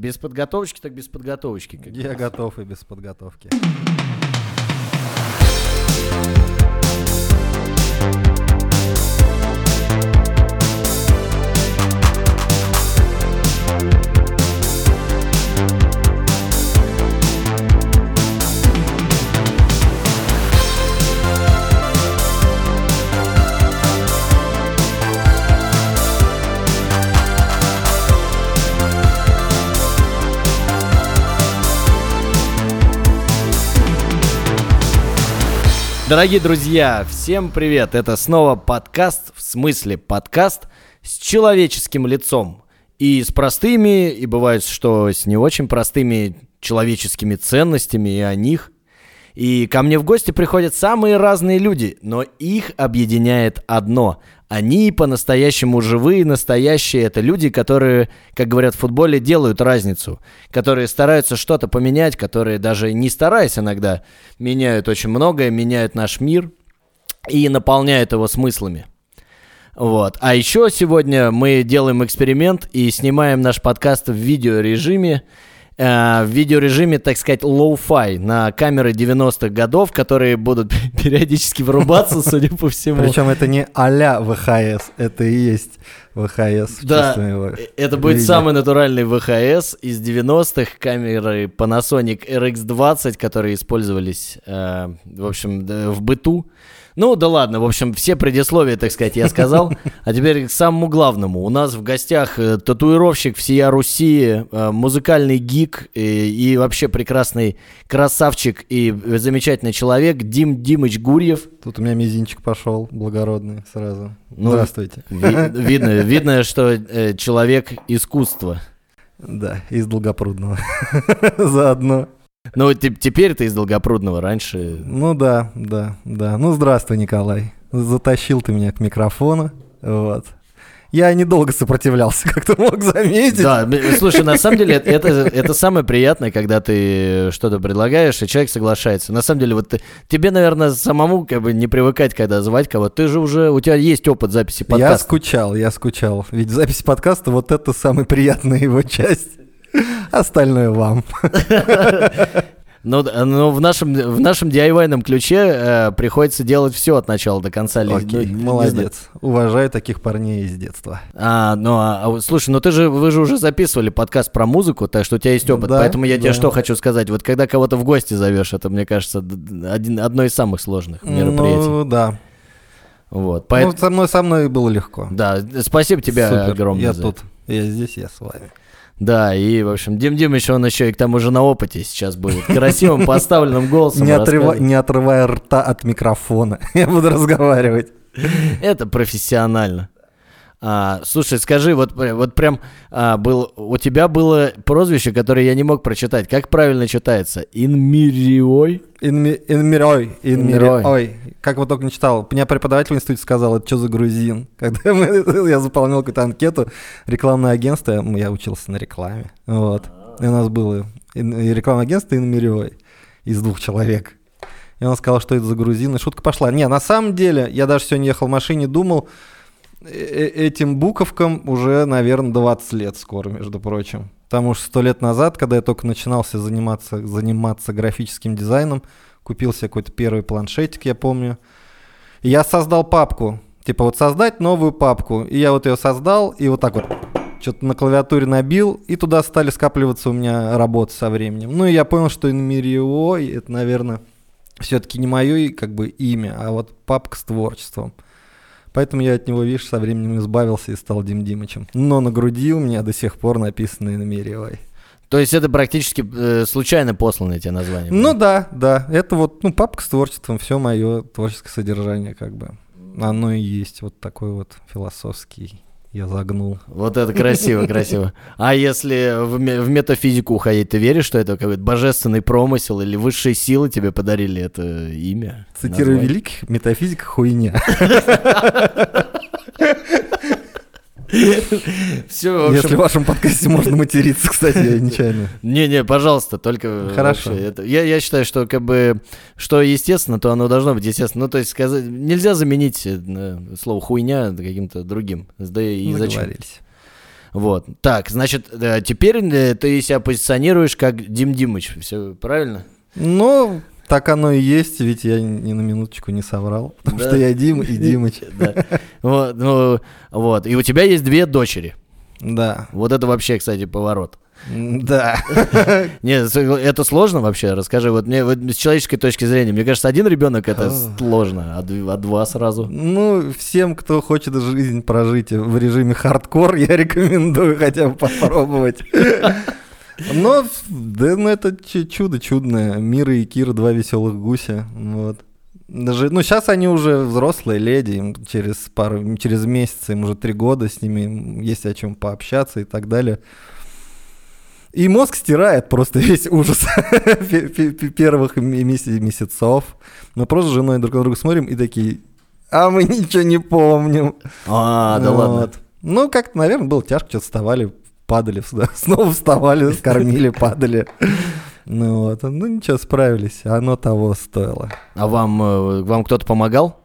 Без подготовочки, так без подготовочки. как Я раз. готов и без подготовки. Дорогие друзья, всем привет! Это снова подкаст, в смысле подкаст с человеческим лицом. И с простыми, и бывает, что с не очень простыми человеческими ценностями и о них. И ко мне в гости приходят самые разные люди, но их объединяет одно. Они по-настоящему живые, настоящие. Это люди, которые, как говорят в футболе, делают разницу. Которые стараются что-то поменять, которые даже не стараясь иногда, меняют очень многое, меняют наш мир и наполняют его смыслами. Вот. А еще сегодня мы делаем эксперимент и снимаем наш подкаст в видеорежиме. Э, В видеорежиме, так сказать, low-fi на камеры 90-х годов, которые будут периодически вырубаться, судя по всему. Причем это не а-ля ВХС, это и есть ВХС. Да, э, это будет виде. самый натуральный ВХС из 90-х, камеры Panasonic RX-20, которые использовались, э, в общем, в быту. Ну, да ладно, в общем, все предисловия, так сказать, я сказал. А теперь к самому главному. У нас в гостях э, татуировщик всея Руси, э, музыкальный гик э, и вообще прекрасный красавчик и замечательный человек Дим Димыч Гурьев. Тут у меня мизинчик пошел, благородный сразу. Ну, Здравствуйте. Ви- видно, видно, что человек искусства. Да, из Долгопрудного. Заодно. Ну, те- теперь ты из Долгопрудного, раньше... Ну да, да, да. Ну здравствуй, Николай. Затащил ты меня к микрофону. Вот. Я недолго сопротивлялся, как ты мог заметить. Да, слушай, на самом деле это, это самое приятное, когда ты что-то предлагаешь, и человек соглашается. На самом деле, вот ты- тебе, наверное, самому как бы не привыкать, когда звать кого-то. Ты же уже, у тебя есть опыт записи Я подкаста. скучал, я скучал. Ведь запись подкаста вот это самая приятная его часть. Остальное вам. Но, но в нашем, в нашем DIY-ном ключе э, приходится делать все от начала до конца. Ну, Окей, знаю. молодец. Уважаю таких парней из детства. А, ну, а, а слушай, ну ты же, вы же уже записывали подкаст про музыку, так что у тебя есть опыт. Да, поэтому я тебе да. что хочу сказать. Вот когда кого-то в гости зовешь, это, мне кажется, один, одно из самых сложных мероприятий. Ну да. вот, Ну, поэтому, со мной со мной было легко. да, спасибо тебе Супер. огромное. Я за тут, я здесь, я с вами. Да, и, в общем, Дим Димыч, он еще и к тому же на опыте сейчас будет. Красивым поставленным голосом. Не, отрыва- не отрывая рта от микрофона. Я буду разговаривать. Это профессионально. А, слушай, скажи, вот, пр- вот прям а, был, у тебя было прозвище, которое я не мог прочитать. Как правильно читается? Инмириой? Инми- Инмирой. Инмирой. Инмирой. Как вот только не читал. Меня преподаватель в институте сказал, это что за грузин? Когда мы- я заполнял какую-то анкету, рекламное агентство, я учился на рекламе. Вот. И у нас было и рекламное агентство Инмирой из двух человек. И он сказал, что это за грузин, и шутка пошла. Не, на самом деле, я даже сегодня ехал в машине, думал, э- э- этим буковкам уже, наверное, 20 лет скоро, между прочим. Потому что сто лет назад, когда я только начинался заниматься, заниматься графическим дизайном, купил себе какой-то первый планшетик, я помню. Я создал папку. Типа вот создать новую папку. И я вот ее создал, и вот так вот что-то на клавиатуре набил, и туда стали скапливаться у меня работы со временем. Ну и я понял, что Инмирио, это, наверное, все-таки не мое как бы имя, а вот папка с творчеством. Поэтому я от него, видишь, со временем избавился и стал Дим Димычем. Но на груди у меня до сих пор написано Инмириой. То есть это практически э, случайно посланное тебе название? Ну да, да. Это вот, ну, папка с творчеством, все мое творческое содержание, как бы. Оно и есть вот такой вот философский. Я загнул. Вот это красиво, красиво. А если в, ме- в метафизику уходить, ты веришь, что это какой-то божественный промысел или высшие силы тебе подарили это имя? Цитирую великих, метафизика хуйня. Все, в Если общем... в вашем подкасте можно материться, кстати, я нечаянно. Не-не, пожалуйста, только Хорошо. вообще это- я, я считаю, что как бы что естественно, то оно должно быть естественно. Ну, то есть сказать, нельзя заменить э, слово хуйня каким-то другим. Да и Ну, зачем? Вот. Так, значит, э, теперь э, ты себя позиционируешь как Дим Димыч. Все правильно? Ну, так оно и есть, ведь я ни на минуточку не соврал. Потому Да. что я Дим и Димыч. Да. Вот, ну, вот. И у тебя есть две дочери. Да. Вот это вообще, кстати, поворот. Да. Нет, это сложно вообще? Расскажи, вот мне вот с человеческой точки зрения, мне кажется, один ребенок это сложно, а а два сразу. Ну, всем, кто хочет жизнь прожить в режиме хардкор, я рекомендую хотя бы попробовать. Но, да, ну это чу- чудо чудное. Мира и Кира, два веселых гуся. Вот. Даже, ну, сейчас они уже взрослые леди, им через пару, через месяц, им уже три года, с ними есть о чем пообщаться и так далее. И мозг стирает просто весь ужас пе- пе- пе- первых ме- меся- месяцев. Мы просто с женой друг на друга смотрим и такие, а мы ничего не помним. А, да ладно. Ну, как-то, наверное, было тяжко, что-то вставали, падали, сюда, снова вставали, скормили, падали. Ну вот, ну ничего, справились, оно того стоило. А вам, э, вам кто-то помогал?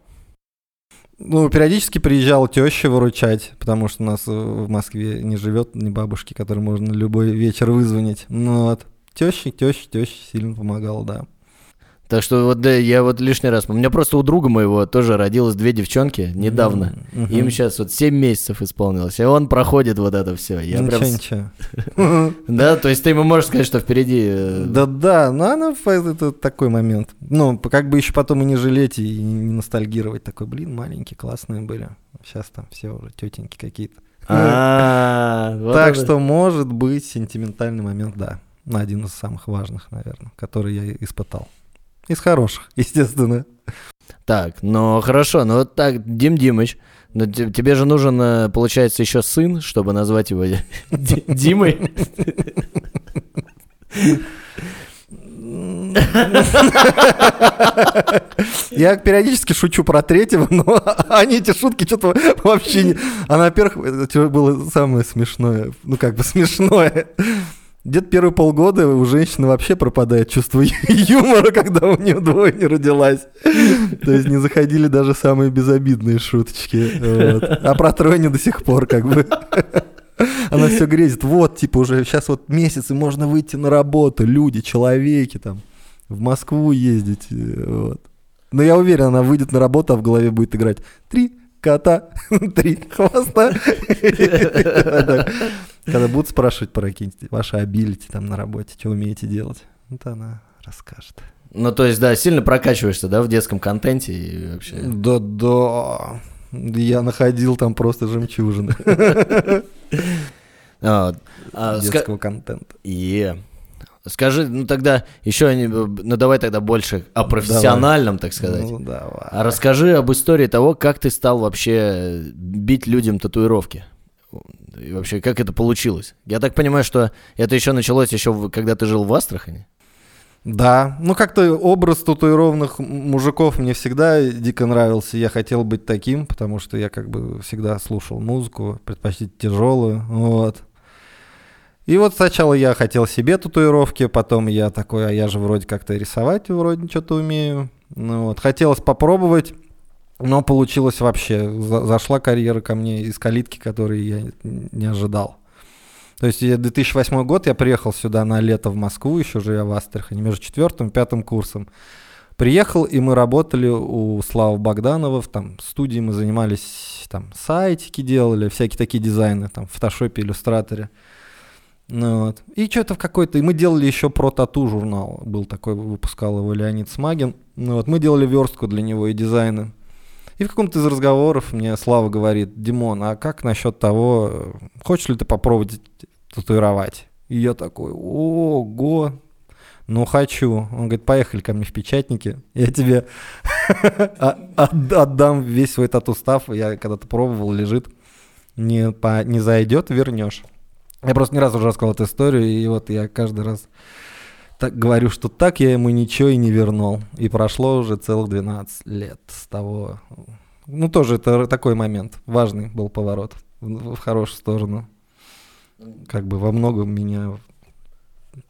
Ну, периодически приезжал теща выручать, потому что у нас э, в Москве не живет ни бабушки, которой можно любой вечер вызвонить. Ну вот, теща, теща, теща сильно помогала, да. Так что вот да, я вот лишний раз... У меня просто у друга моего тоже родилось две девчонки недавно. Мгм. Им сейчас вот 7 месяцев исполнилось, и он проходит вот это все. Я ничего, прям... ничего. Да, то есть ты ему можешь сказать, что впереди... э, Да-да, но она это такой момент. Ну, как бы еще потом и не жалеть, и не ностальгировать. Такой, блин, маленькие, классные были. Сейчас там все уже тетеньки какие-то. А, так что, может быть, сентиментальный момент, да. Один из самых важных, наверное, который я испытал. Из хороших, естественно. Так, ну хорошо, ну вот так, Дим Димыч, те- тебе же нужен, э, получается, еще сын, чтобы назвать его Ди- Димой. Я периодически шучу про третьего, но они эти шутки что-то вообще не... А во-первых, это было самое смешное, ну как бы смешное. Где-то первые полгода у женщины вообще пропадает чувство юмора, когда у нее двое не родилась. То есть не заходили даже самые безобидные шуточки. вот. А про тройню до сих пор как бы. Она все грезит. Вот, типа, уже сейчас вот месяц, и можно выйти на работу. Люди, человеки там. В Москву ездить. э, Вот. Но я уверен, она выйдет на работу, а в голове будет играть три кота, три хвоста. Когда будут спрашивать про какие-нибудь ваши абилити там на работе, что умеете делать, это она расскажет. Ну, то есть, да, сильно прокачиваешься, да, в детском контенте и вообще. Да-да. Я находил там просто жемчужины А, вот. А, детского контента. Е. Скажи, ну тогда еще, не- ну давай тогда больше о профессиональном, так сказать. Ну, давай. А расскажи об истории того, как ты стал вообще бить людям татуировки. И вообще, как это получилось? Я так понимаю, что это еще началось еще, когда ты жил в Астрахани? Да, ну как-то образ татуированных мужиков мне всегда дико нравился. Я хотел быть таким, потому что я как бы всегда слушал музыку, предпочтительно тяжелую, вот. И вот сначала я хотел себе татуировки, потом я такой, а я же вроде как-то рисовать вроде что-то умею. Ну вот, хотелось попробовать, но получилось вообще. За- зашла карьера ко мне из калитки, которой я не ожидал. То есть я 2008 год, я приехал сюда на лето в Москву, еще живя в Астрахани, между четвертым и пятым курсом. Приехал, и мы работали у Славы Богданова, в там студии мы занимались, там сайтики делали, всякие такие дизайны, там в фотошопе, иллюстраторе. Ну вот. И что-то в какой-то... И мы делали еще про тату журнал. Был такой, выпускал его Леонид Смагин. Ну вот. Мы делали верстку для него и дизайны. И в каком-то из разговоров мне Слава говорит, Димон, а как насчет того, хочешь ли ты попробовать татуировать? И я такой, ого, ну хочу. Он говорит, поехали ко мне в печатники, я тебе от- отдам весь свой тату-став. Я когда-то пробовал, лежит, не, по- не зайдет, вернешь. Я просто не раз уже рассказал эту историю, и вот я каждый раз так говорю, что так я ему ничего и не вернул. И прошло уже целых 12 лет с того. Ну, тоже это такой момент. Важный был поворот в, в хорошую сторону. Как бы во многом меня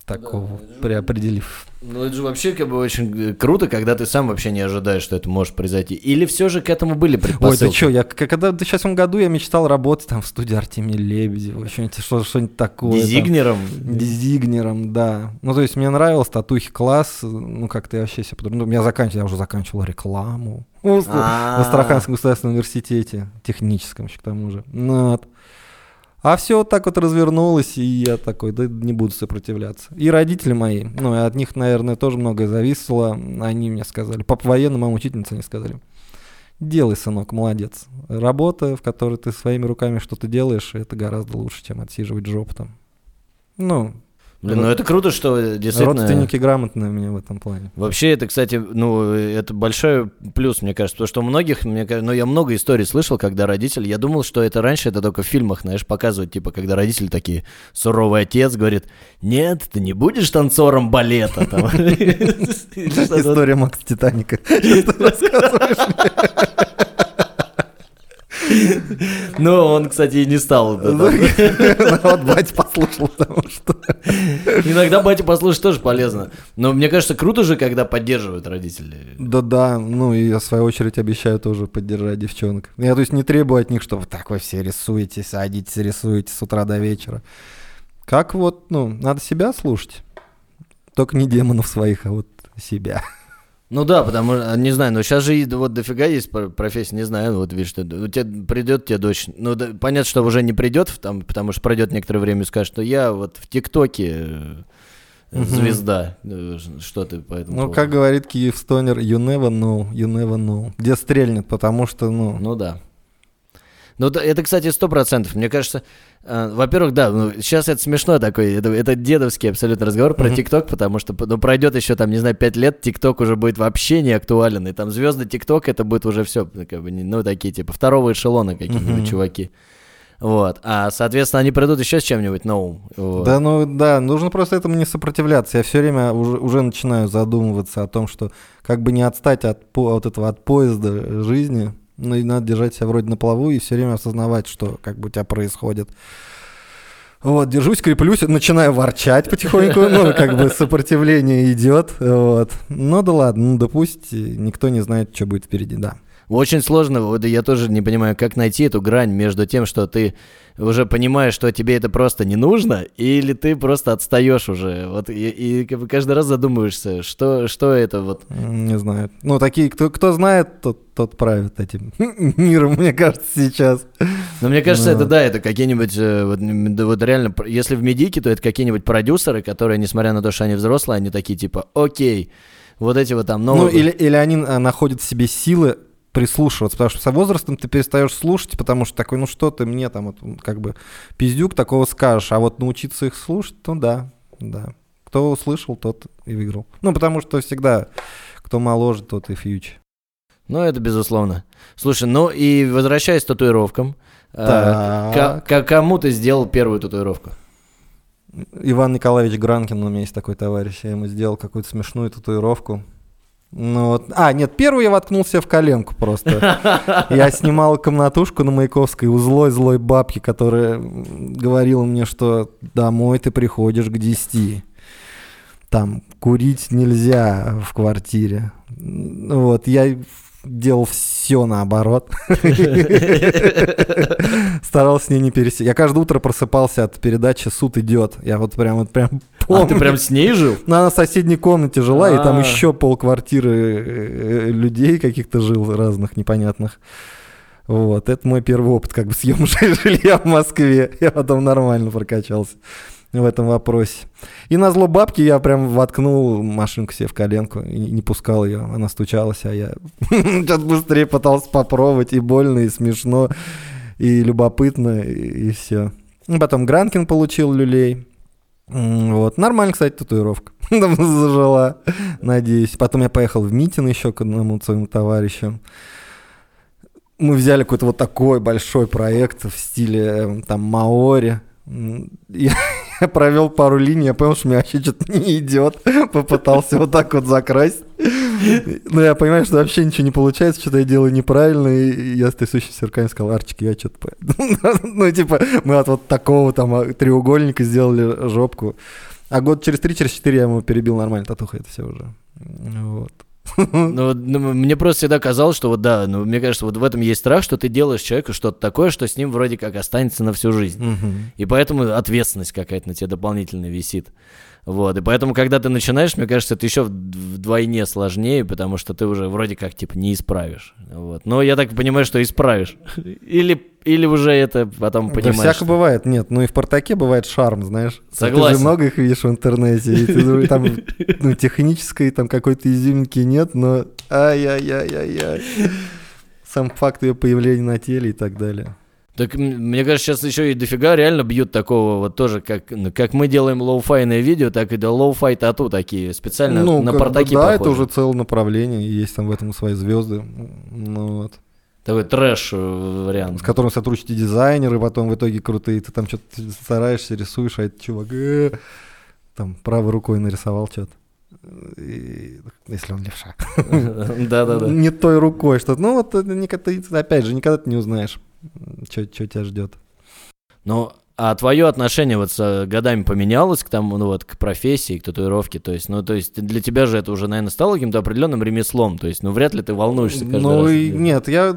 такого, преопределив. Ну, это же вообще как бы очень круто, когда ты сам вообще не ожидаешь, что это может произойти. Или все же к этому были Ой, предпосылки? ты что, я когда в 2008 году я мечтал работать там в студии Артемия Лебедева, что-нибудь, что- что-нибудь такое. там. Дизигнером? Дизигнером, да. Ну, то есть мне нравилось татухи класс, ну, как-то я вообще себе... подумал, Ну, я заканчивал, я уже заканчивал рекламу. В А. в Астраханском государственном университете, техническом еще к тому же. Ну, вот. А все вот так вот развернулось, и я такой, да не буду сопротивляться. И родители мои, ну, и от них, наверное, тоже многое зависело. Они мне сказали, папа военный, мама учительница, они сказали, делай, сынок, молодец. Работа, в которой ты своими руками что-то делаешь, это гораздо лучше, чем отсиживать жопу там. Ну, Блин, ну это круто, что действительно... родственники грамотные у меня в этом плане. Вообще, это, кстати, ну, это большой плюс, мне кажется, потому что у многих, мне кажется, ну, я много историй слышал, когда родители, я думал, что это раньше, это только в фильмах, знаешь, показывают, типа, когда родители такие, суровый отец говорит, нет, ты не будешь танцором балета, История Макса Титаника. Ну, он, кстати, и не стал. Ну. Вот батя послушал, потому что... Иногда батю послушать тоже полезно. Но мне кажется, круто же, когда поддерживают родители. Да-да, ну и я в свою очередь обещаю тоже поддержать девчонок. Я то есть не требую от них, что вот так вы все рисуете, садитесь, рисуете с утра до вечера. Как вот, ну, надо себя слушать. Только не демонов своих, а вот себя. Ну да, потому что, не знаю, но сейчас же вот дофига есть про- профессий, не знаю, ну вот видишь, что у тебя придет тебе дочь, ну да, понятно, что уже не придет, там, потому что пройдет некоторое время и скажет, что я вот в ТикТоке э, звезда, э, что ты по этому Ну, поводу? как говорит Киев Стонер, you never know, you never know. Где стрельнет, потому что, ну, Ну да. Ну, это, кстати, сто процентов. Мне кажется, э, во-первых, да, ну, сейчас это смешно такой, это, это дедовский абсолютно разговор про Мгм. ТикТок, потому что, ну, пройдет еще там, не знаю, пять лет, ТикТок уже будет вообще не актуален, и там звезды ТикТок это будет уже все, как бы, ну, такие, типа, второго эшелона какие-нибудь Мгм. чуваки. Вот, а, соответственно, они придут еще с чем-нибудь новым. Вот. Да, ну да, нужно просто этому не сопротивляться. Я все время уже, уже начинаю задумываться о том, что как бы не отстать от, от этого от поезда жизни, ну и надо держать себя вроде на плаву и все время осознавать, что как бы у тебя происходит. Вот, держусь, креплюсь, начинаю ворчать потихоньку, ну, как бы сопротивление идет, вот. Ну да ладно, ну да пусть, никто не знает, что будет впереди, да. Очень сложно, вот я тоже не понимаю, как найти эту грань между тем, что ты уже понимаешь, что тебе это просто не нужно, или ты просто отстаешь уже. Вот и, и каждый раз задумываешься, что, что это вот. Не знаю. Ну, такие, кто, кто знает, тот, тот правит этим миром, мне кажется, сейчас. Но мне кажется, Ну. это да, это какие-нибудь, э, вот, да вот реально, если в медике, то это какие-нибудь продюсеры, которые, несмотря на то, что они взрослые, они такие типа, окей, вот эти вот там Ну, новые... или, или они а, находят в себе силы прислушиваться, потому что со возрастом ты перестаешь слушать, потому что такой, ну что ты мне там, вот, как бы, пиздюк такого скажешь, а вот научиться их слушать, ну да, да. Кто услышал, тот и выиграл. Ну, потому что всегда, кто моложе, тот и фьюч. Ну, это безусловно. Слушай, ну и возвращаясь к татуировкам, э, ка- ка- кому ты сделал первую татуировку? Иван Николаевич Гранкин, у меня есть такой товарищ, я ему сделал какую-то смешную татуировку. Ну вот. А, нет, первую я воткнул себе в коленку просто. Я снимал комнатушку на Маяковской у злой-злой бабки, которая говорила мне, что домой ты приходишь к 10. Там курить нельзя в квартире. Вот, я делал все наоборот. Старался с ней не пересечь. Я каждое утро просыпался от передачи «Суд идет». Я вот прям, вот прям А, помню. ты прям с ней жил? Ну, она в соседней комнате жила, и там А. еще полквартиры э, людей каких-то жил разных непонятных. Вот, это мой первый опыт, как бы съем жилья в Москве. Я потом нормально прокачался в этом вопросе. И на зло бабки я прям воткнул машинку себе в коленку и не пускал ее. Она стучалась, а я сейчас быстрее пытался попробовать. И больно, и смешно, и любопытно, и, все. Потом Гранкин получил люлей. Вот. Нормально, кстати, татуировка. Там зажила, надеюсь. Потом я поехал в Митин еще к одному своему товарищу. Мы взяли какой-то вот такой большой проект в стиле э, там Маори. Я, я провел пару линий, я понял, что мне вообще что-то не идет. Попытался вот так вот закрасить. Но я понимаю, что вообще ничего не получается, что-то я делаю неправильно. И я с трясущимся сверками сказал, Арчик, я что-то... по-» Ну, типа, мы от вот такого там а, треугольника сделали жопку. А год через три, через четыре я ему перебил нормально татуха, это все уже. Вот. Ну, ну, мне просто всегда казалось, что вот да, ну, мне кажется, вот в этом есть страх, что ты делаешь человеку что-то такое, что с ним вроде как останется на всю жизнь. Мгм. И поэтому ответственность какая-то на тебе дополнительно висит. Вот, и поэтому, когда ты начинаешь, мне кажется, это еще вдвойне сложнее, потому что ты уже вроде как, типа, не исправишь. Вот. Но я так понимаю, что исправишь. Или, или уже это потом Да понимаешь. всяко что- бывает. Нет, ну и в «Спартаке» бывает шарм, знаешь. Ты Согласен. же много их видишь в интернете. И ты думаешь, там ну, технической там какой-то изюминки нет, но ай-яй-яй-яй-яй. Сам факт ее появления на теле и так далее. Так мне кажется, сейчас еще и дофига реально бьют такого вот тоже, как, ну, как мы делаем lo-fi-ное видео, так и да lo-fi тату такие, специально ну, на как бы портаки да, это похожи. уже целое направление, есть там в этом свои звезды. Ну вот. Такой трэш э, вариант. С которым сотрудничают дизайнеры, потом в итоге крутые. Ты там что-то стараешься, рисуешь, а этот чувак э, там правой рукой нарисовал что-то. И- Если он левша. Да-да-да. Не той рукой что-то. Ну вот, это ты, опять же, никогда ты не узнаешь, что тебя ждет. Ну, а твое отношение вот с э, годами поменялось к тому, ну вот, к профессии, к татуировке? То есть, ну, то есть для тебя же это уже, наверное, стало каким-то определенным ремеслом. То есть, ну, вряд ли ты волнуешься каждый Ну раз. и нет, я,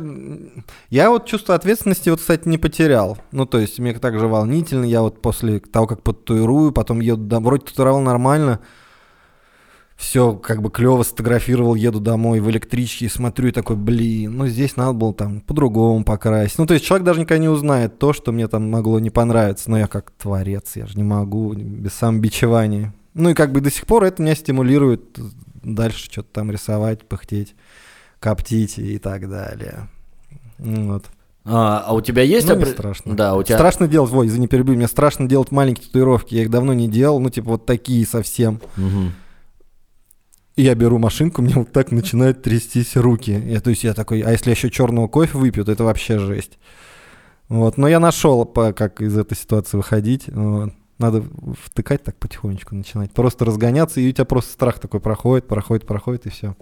я вот чувство ответственности вот, кстати, не потерял. Ну, то есть мне также волнительно, я вот после того, как потуирую, потом еду домой, вроде татуировал нормально, все как бы клево сфотографировал, еду домой в электричке и смотрю и такой, блин, ну здесь надо было там по-другому покрасить. Ну, то есть человек даже никогда не узнает то, что мне там могло не понравиться, но я как творец, я же не могу без самобичевания. Ну и как бы до сих пор это меня стимулирует дальше что-то там рисовать, пыхтеть коптить и так далее. Ну Вот. А, а у тебя есть... Ну, не опре- страшно. Да, у тебя... Страшно делать, ой, извини, перебью, мне страшно делать маленькие татуировки, я их давно не делал, ну, типа вот такие совсем. Мгм. Я беру машинку, мне вот так начинают трястись руки. Я, то есть я такой, а если я еще черного кофе выпью, то это вообще жесть. Вот, но я нашел, как из этой ситуации выходить. Вот. Надо втыкать так потихонечку начинать. Просто разгоняться, и у тебя просто страх такой проходит, проходит, проходит, и все.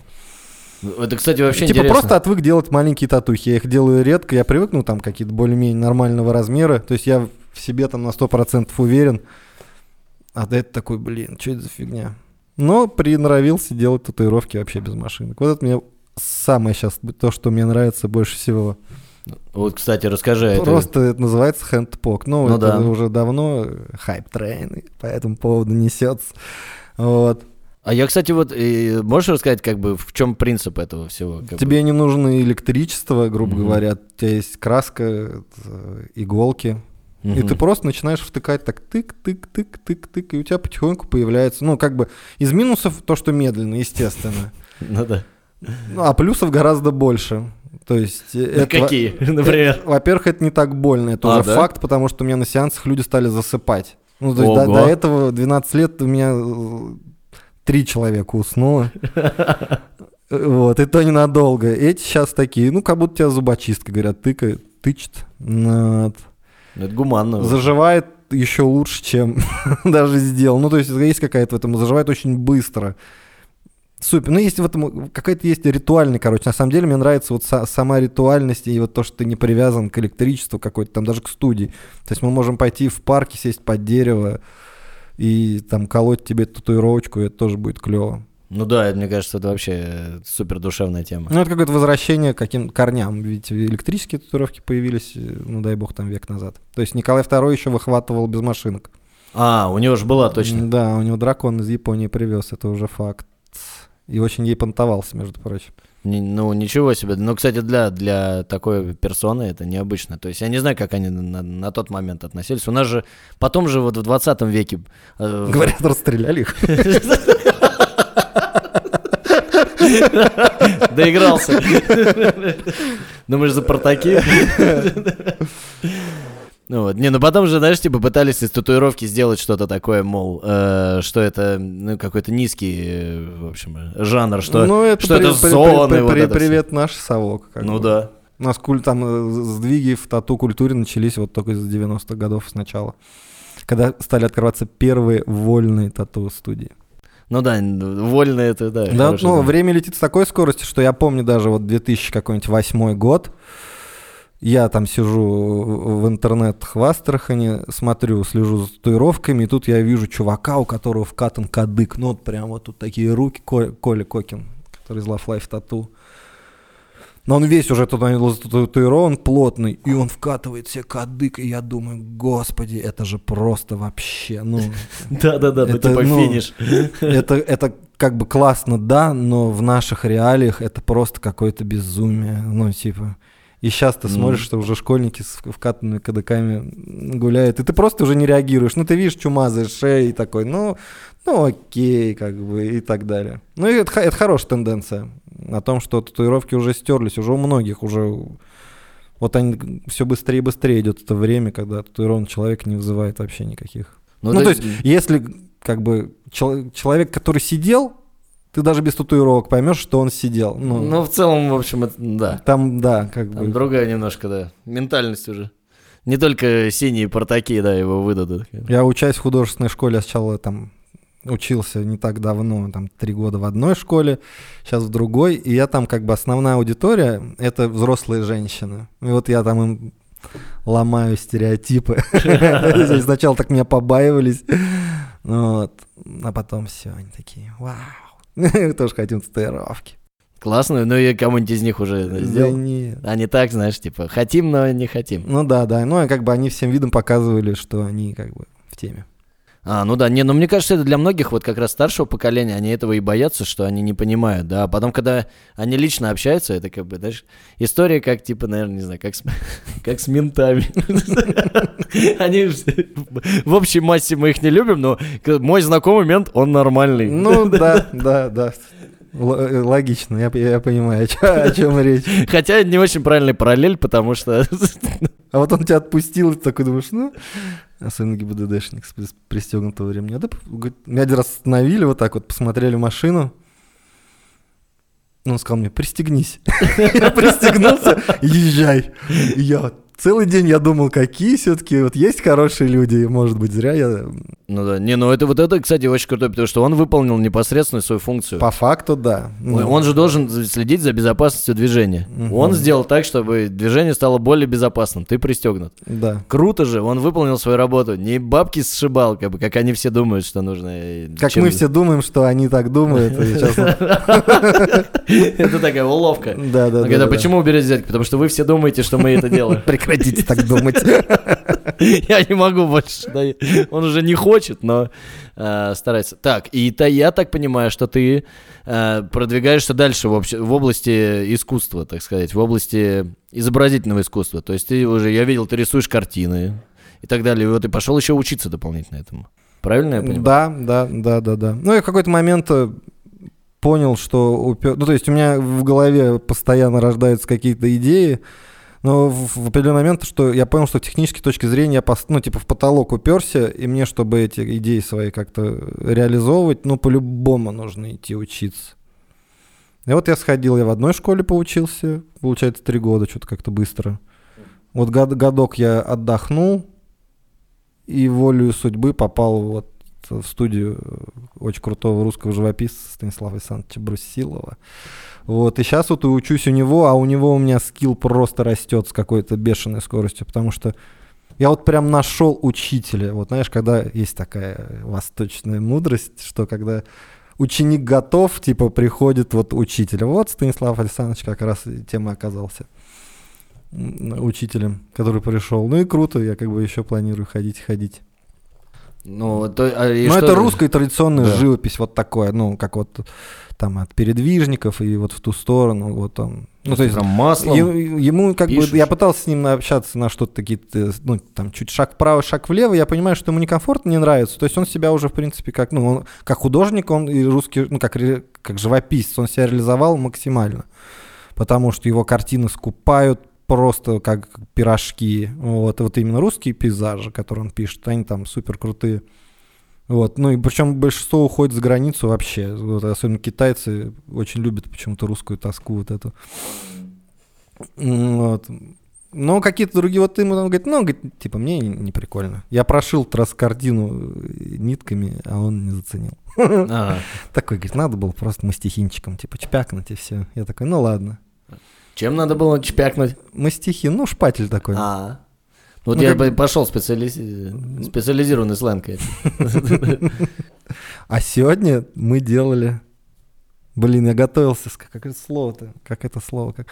Это, кстати, вообще типа интересно. просто отвык делать маленькие татухи. Я их делаю редко, я привык, ну там какие-то более-менее нормального размера. То есть я в себе там на 100% уверен. А да это такой, блин, что это за фигня? Но приноровился делать татуировки вообще без машинок. Вот это мне самое сейчас, то, что мне нравится больше всего. Вот, кстати, расскажи. это- Просто это называется handpoke. Ну, Ну это да. уже давно hype train по этому поводу несется. Вот. А я, кстати, вот... э, можешь рассказать, как бы, в чем принцип этого всего? Как бы? Тебе не нужно электричество, грубо Мгм. говоря. У тебя есть краска, это, иголки. И ты просто начинаешь втыкать так тык-тык-тык-тык-тык, и у тебя потихоньку появляется, ну, как бы из минусов то, что медленно, естественно. Ну да. Ну, а плюсов гораздо больше. То есть... Ну, это, Какие, например? э, Во-первых, это не так больно, это А, уже да? факт, потому что у меня на сеансах люди стали засыпать. Ну, то есть до, Ого. до этого 12 лет у меня э, три человека уснуло. Вот, и то ненадолго. Эти сейчас такие, ну, как будто тебя зубочистка, говорят, тыкает, тычет. Вот. Ну, Это гуманно. Заживает еще лучше, чем даже сделал. Ну, то есть есть какая-то в этом, заживает очень быстро. Супер. Ну, есть в этом какая-то есть ритуальный, короче. На самом деле мне нравится вот са- сама ритуальность и вот то, что ты не привязан к электричеству какой-то, там даже к студии. То есть мы можем пойти в парке, сесть под дерево и там колоть тебе татуировочку, и это тоже будет клево. Ну да, это, мне кажется, это вообще э, супер душевная тема. Ну, это какое-то возвращение к каким корням. Ведь электрические татуировки появились, э, ну, дай бог, там век назад. То есть Николай II еще выхватывал без машинок. А, у него же была точно. Да, у него дракон из Японии привез, это уже факт. И очень ей понтовался, между прочим. Ни- ну, ничего себе. Ну, кстати, для, для такой персоны это необычно. То есть я не знаю, как они на, на тот момент относились. У нас же потом же вот в 20 веке... э, Говорят, расстреляли их. Доигрался. Думаешь, за портаки? Ну вот. Не, ну потом же, знаешь, типа пытались из татуировки сделать что-то такое, мол, э, что это, ну, какой-то низкий, э, в общем, жанр, что, ну, это, что при- это при- зоны, при- вот при- это. Привет, наш совок. как Ну бы. да. У нас куль, там э, сдвиги в тату-культуре начались вот только из 90-х годов сначала. Когда стали открываться первые вольные тату-студии. Ну да, вольно это, да. Да, ну, слово. время летит с такой скоростью, что я помню даже вот 2000 какой-нибудь восьмой год. Я там сижу в интернет в Астрахани, смотрю, слежу за татуировками, и тут я вижу чувака, у которого вкатан кадык. Ну вот прям вот тут такие руки, Коля Кокин, который из Love Life Tattoo. Но он весь уже татуирован, плотный, и он вкатывает себе кадык, и я думаю, господи, это же просто вообще, ну... Да-да-да, ну типа ну, финиш. Это, как бы классно, да, но в наших реалиях это просто какое-то безумие, ну типа... И сейчас ты смотришь, что уже школьники с вкатанными кадыками гуляют, и ты просто уже не реагируешь. Ну, ты видишь чумазые шеи такой, ну, ну окей, как бы, и так далее. Ну, и это, это хорошая тенденция о том, что татуировки уже стерлись, уже у многих уже... Вот они все быстрее и быстрее идет это время, когда татуирован человек не вызывает вообще никаких. Ну, ну то есть, если как бы чел- человек, который сидел, ты даже без татуировок поймешь, что он сидел. Ну, ну в целом, в общем, это, да. Там, да, как там бы. Другая немножко, да, ментальность уже. Не только синие портаки, да, его выдадут. Я учась в художественной школе сначала там учился не так давно, там три года в одной школе, сейчас в другой, и я там как бы основная аудитория — это взрослые женщины. И вот я там им ломаю стереотипы. Сначала так меня побаивались, вот. а потом все, они такие, вау, тоже хотим татуировки. Классно, ну и кому-нибудь из них уже сделал? Да нет. Они так, знаешь, типа, хотим, но не хотим. Ну да, да, ну и как бы они всем видом показывали, что они как бы в теме. А, ну да, не, ну мне кажется, это для многих вот как раз старшего поколения, они этого и боятся, что они не понимают, да, а потом, когда они лично общаются, это как бы, знаешь, история как, типа, наверное, не знаю, как с, как с ментами. Они в общей массе мы их не любим, но мой знакомый мент, он нормальный. Ну да, да, да. Л- логично, я, я понимаю, о, чё, о чем речь. Хотя не очень правильный параллель, потому что... А вот он тебя отпустил, и ты такой думаешь, ну, особенно ГИБДДшник с пристегнутого ремня. Да, меня один раз остановили вот так вот, посмотрели машину, он сказал мне, пристегнись. Я пристегнулся, езжай. И я целый день я думал, какие все-таки вот есть хорошие люди, может быть, зря я... Ну да, не, ну это вот это, кстати, очень круто, потому что он выполнил непосредственно свою функцию. По факту, да. Ну, он же должен следить за безопасностью движения. Угу. Он сделал так, чтобы движение стало более безопасным. Ты пристегнут. Да. Круто же, он выполнил свою работу. Не бабки сшибал, как бы, как они все думают, что нужно. Как Чем... мы все думаем, что они так думают. Это такая уловка. Да, да, да. Почему уберете взятки? Потому что вы все думаете, что мы это делаем. Прекратите так думать. Я не могу больше. Он уже не хочет, но э, старается. Так, и то я так понимаю, что ты э, продвигаешься дальше в, в области искусства, так сказать, в области изобразительного искусства. То есть ты уже, я видел, ты рисуешь картины и так далее. И вот ты пошел еще учиться дополнительно этому. Правильно я понимаю? Да, да, да, да, да. Ну, я в какой-то момент э, понял, что... Упер... Ну, то есть у меня в голове постоянно рождаются какие-то идеи, но в, в определенный момент, что я понял, что технической точки зрения я, пос, ну, типа, в потолок уперся, и мне, чтобы эти идеи свои как-то реализовывать, ну, по-любому нужно идти учиться. И вот я сходил, я в одной школе поучился, получается, три года, что-то как-то быстро. Вот год, годок я отдохнул, и волею судьбы попал вот в студию очень крутого русского живописца Станислава Александровича Брусилова. Вот, и сейчас вот и учусь у него, а у него у меня скилл просто растет с какой-то бешеной скоростью, потому что я вот прям нашел учителя. Вот знаешь, когда есть такая восточная мудрость, что когда ученик готов, типа приходит вот учитель. Вот Станислав Александрович как раз тем и оказался учителем, который пришел. Ну и круто, я как бы еще планирую ходить, ходить. Ну, то, а, Но что? это русская традиционная да. живопись, вот такое, ну, как вот там от передвижников и вот в ту сторону, вот там. Ну, то есть, там маслом ему как пишешь. бы, я пытался с ним общаться на что-то такие, ну, там, чуть шаг вправо, шаг влево, я понимаю, что ему некомфортно, не нравится, то есть он себя уже, в принципе, как, ну, он, как художник, он и русский, ну, как, как живописец, он себя реализовал максимально, потому что его картины скупают просто как пирожки, вот, вот именно русские пейзажи, которые он пишет, они там супер крутые. Вот, ну и причем большинство уходит за границу вообще. Вот, особенно китайцы очень любят почему-то русскую тоску вот эту. Вот. Но какие-то другие, вот ему он говорит, ну, говорит, типа, мне не, не прикольно. Я прошил трасс картину нитками, а он не заценил. Такой, говорит, надо было просто мастихинчиком, типа, чпякнуть и все. Я такой, ну ладно. Чем надо было чпякнуть? Мы стихи, ну, шпатель такой. А. Вот Ну, я как- бы пошел специализ... специализированный сленг. А сегодня мы делали... Блин, я готовился. Как это слово-то? Как это слово? Как...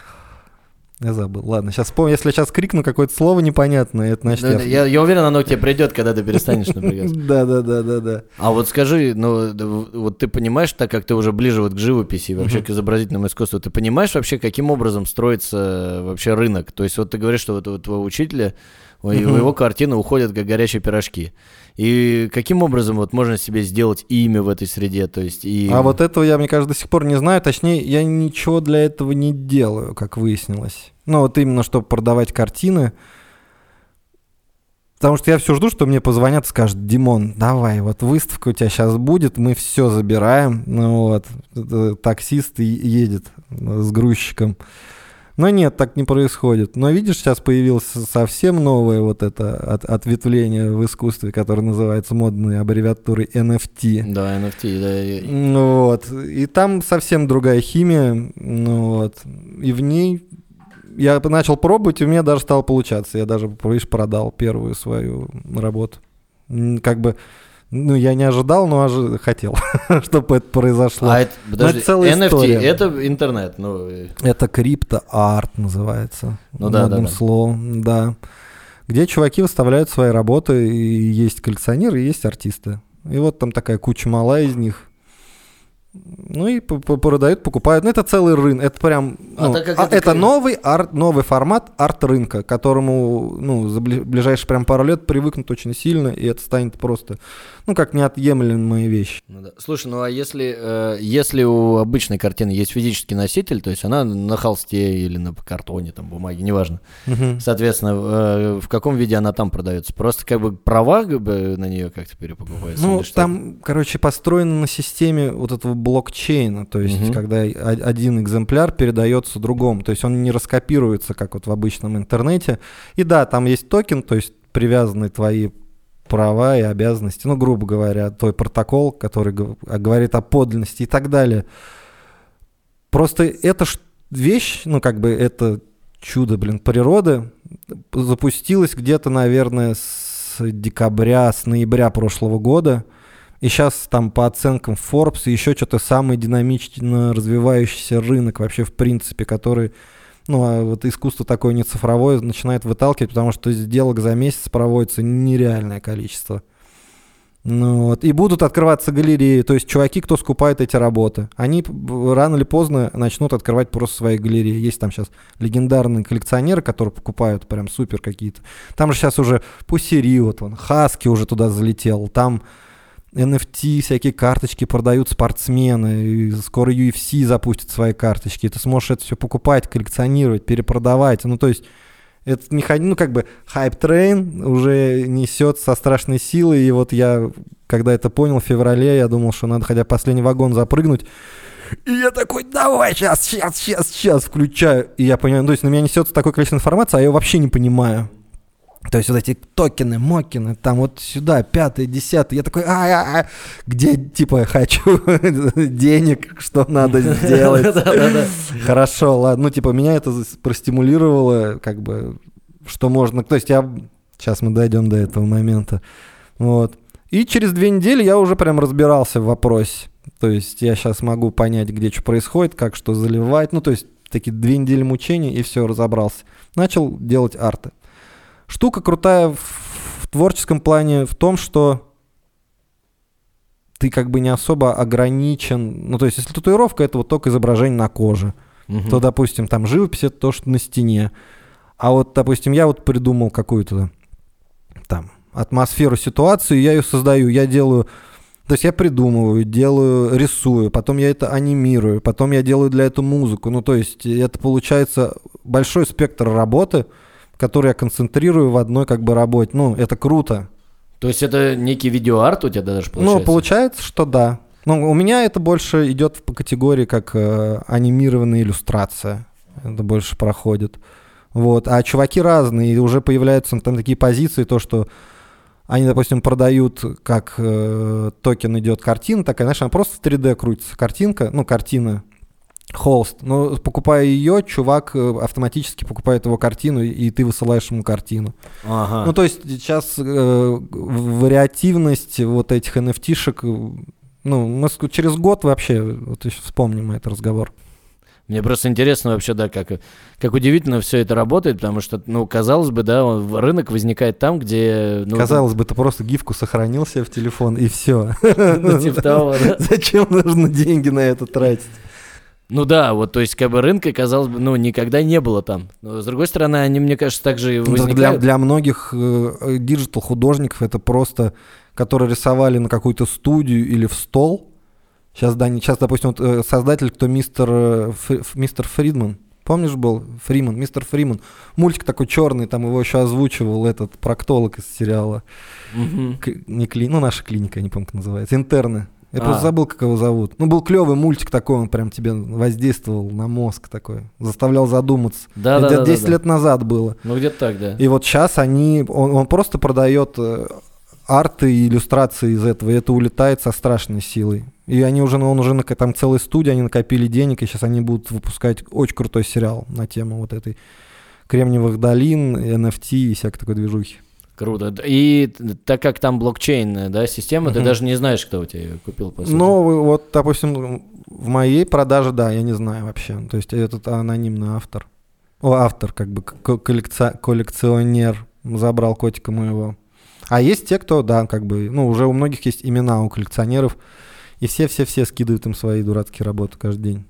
Я забыл. Ладно, сейчас вспомню. Если я сейчас крикну какое-то слово непонятное, это значит Да, Я, я уверен, оно к тебе придет, когда ты перестанешь напрягаться. Да, да, да, да, да. А вот скажи, ну вот ты понимаешь, так как ты уже ближе вот к живописи вообще к изобразительному искусству, ты понимаешь вообще, каким образом строится вообще рынок? То есть вот ты говоришь, что вот у твоего учителя, у его картины уходят как горячие пирожки. И каким образом вот можно себе сделать имя в этой среде? То есть и... А вот этого я, мне кажется, до сих пор не знаю. Точнее, я ничего для этого не делаю, как выяснилось. Ну, вот именно, чтобы продавать картины. Потому что я все жду, что мне позвонят и скажут, Димон, давай, вот выставка у тебя сейчас будет, мы все забираем. Ну вот, э, таксист едет с грузчиком. Но нет, так не происходит. Но видишь, сейчас появилось совсем новое вот это от- ответвление в искусстве, которое называется модной аббревиатурой NFT. Да, NFT, да. Ну Вот. И там совсем другая химия. Ну вот. И в ней я начал пробовать, и у меня даже стало получаться. Я даже, видишь, продал первую свою работу. Как бы, ну, я не ожидал, но ожи- хотел, чтобы это произошло. А это, подожди, это целая NFT, история. это интернет, ну... Это крипто-арт называется. Ну да, модным да, да. словом, да. Где чуваки выставляют свои работы, и есть коллекционеры, и есть артисты. И вот там такая куча мала из них. Ну и продают, покупают. Ну это целый рынок. Это прям... А ну, как а это это к- новый, арт, новый формат арт-рынка, к которому ну, за бли- ближайшие прям пару лет привыкнут очень сильно, и это станет просто, ну, как неотъемлемая вещь. Ну да. Слушай, ну а если, э, если у обычной картины есть физический носитель, то есть она на холсте или на картоне, там, бумаге, неважно. Мгм. Соответственно, э, в каком виде она там продается? Просто как бы права как бы, на нее как-то перепокупаются? Ну, там, короче, построено на системе вот этого блокчейна, то есть, Мгм. когда один экземпляр передается другому, то есть он не раскопируется, как вот в обычном интернете. И да, там есть токен, то есть привязаны твои права и обязанности, ну, грубо говоря, твой протокол, который а, говорит о подлинности и так далее. Просто это ж вещь, ну, как бы это чудо, блин, природы запустилось где-то, наверное, с декабря, с ноября прошлого года. И сейчас там по оценкам Forbes еще что-то самый динамично развивающийся рынок вообще в принципе, который, ну, а вот искусство такое не цифровое начинает выталкивать, потому что сделок за месяц проводится нереальное количество. Ну, вот. И будут открываться галереи, то есть чуваки, кто скупает эти работы, они рано или поздно начнут открывать просто свои галереи. Есть там сейчас легендарные коллекционеры, которые покупают прям супер какие-то. Там же сейчас уже Пусери, вот он, Хаски уже туда залетел, там NFT, всякие карточки продают спортсмены, и скоро UFC запустит свои карточки, и ты сможешь это все покупать, коллекционировать, перепродавать. Ну, то есть этот механизм, ну, как бы hype train уже несет со страшной силой, и вот я, когда это понял в феврале, я думал, что надо хотя последний вагон запрыгнуть, и я такой, давай, сейчас, сейчас, сейчас, сейчас, включаю. И я понимаю, ну, то есть на меня несется такое количество информации, а я вообще не понимаю. То есть вот эти токены, мокены, там вот сюда, пятый, десятый. Я такой, а, а, а, где, типа, хочу денег, что надо сделать. Хорошо, ладно. Ну, типа, меня это простимулировало, как бы, что можно... То есть я... Сейчас мы дойдем до этого момента. Вот. И через две недели я уже прям разбирался в вопросе. То есть я сейчас могу понять, где что происходит, как что заливать. Ну, то есть такие две недели мучений, и все, разобрался. Начал делать арты. Штука крутая в, творческом плане в том, что ты как бы не особо ограничен. Ну, то есть, если татуировка, это вот только изображение на коже Мгм. то, допустим, там живопись это то, что на стене. А вот, допустим, я вот придумал какую-то там атмосферу, ситуацию, я ее создаю, я делаю, то есть я придумываю, делаю, рисую, потом я это анимирую, потом я делаю для этого музыку. Ну, то есть это получается большой спектр работы, который я концентрирую в одной как бы работе. Ну, это круто. То есть это некий видеоарт у тебя даже получается? Ну, получается, что да. Ну, у меня это больше идет по категории как э, анимированная иллюстрация. Это больше проходит. Вот. А чуваки разные, и уже появляются там такие позиции, то, что они, допустим, продают, как э, токен идет картина такая, знаешь, она просто в 3D крутится. Картинка, ну, картина холст. Но покупая ее, чувак э, автоматически покупает его картину, и ты высылаешь ему картину. Ага. Ну, то есть сейчас э, вариативность вот этих NFT-шек, э, ну, мы через год вообще, вот еще вспомним этот разговор. Мне просто интересно вообще, да, как, как удивительно все это работает, потому что, ну, казалось бы, да, он- рынок возникает там, где... Ну, Казалось бы, ты просто гифку сохранил себе в телефон, и все. ну, типа того, да. Зачем нужно деньги на это тратить? Ну да, вот, то есть, как бы рынка, казалось бы, ну, никогда не было там. Но, с другой стороны, они, мне кажется, также и Ну, так Для, возникают. для многих э, digital художников это просто, которые рисовали на какую-то студию или в стол. Сейчас, да, сейчас, допустим, вот, э, создатель, кто мистер, э, Ф- мистер Фридман, помнишь был? Фриман, мистер Фриман. Мультик такой черный, там его еще озвучивал этот проктолог из сериала. Мгм. К- не кли... Ну, наша клиника, я не помню, как называется. Интерны. Я А. просто забыл, как его зовут. Ну, был клевый мультик такой, он прям тебе воздействовал на мозг такой. Заставлял задуматься. Да, да, где-то да, 10 да. лет назад было. Ну, где-то так, да. И вот сейчас они, он, он просто продает э, арты и иллюстрации из этого, и это улетает со страшной силой. И они уже, ну, он уже там целой студии, они накопили денег, и сейчас они будут выпускать очень крутой сериал на тему вот этой Кремниевых долин, NFT и всякой такой движухи. Круто. И так как там блокчейн, да, система, ты Мгм. даже не знаешь, кто у тебя ее купил, по сути. Ну, вот, допустим, в моей продаже, да, я не знаю вообще. То есть этот анонимный автор. О, автор, как бы коллекци- коллекционер забрал котика моего. А есть те, кто, да, как бы, ну, уже у многих есть имена у коллекционеров, и все-все-все скидывают им свои дурацкие работы каждый день.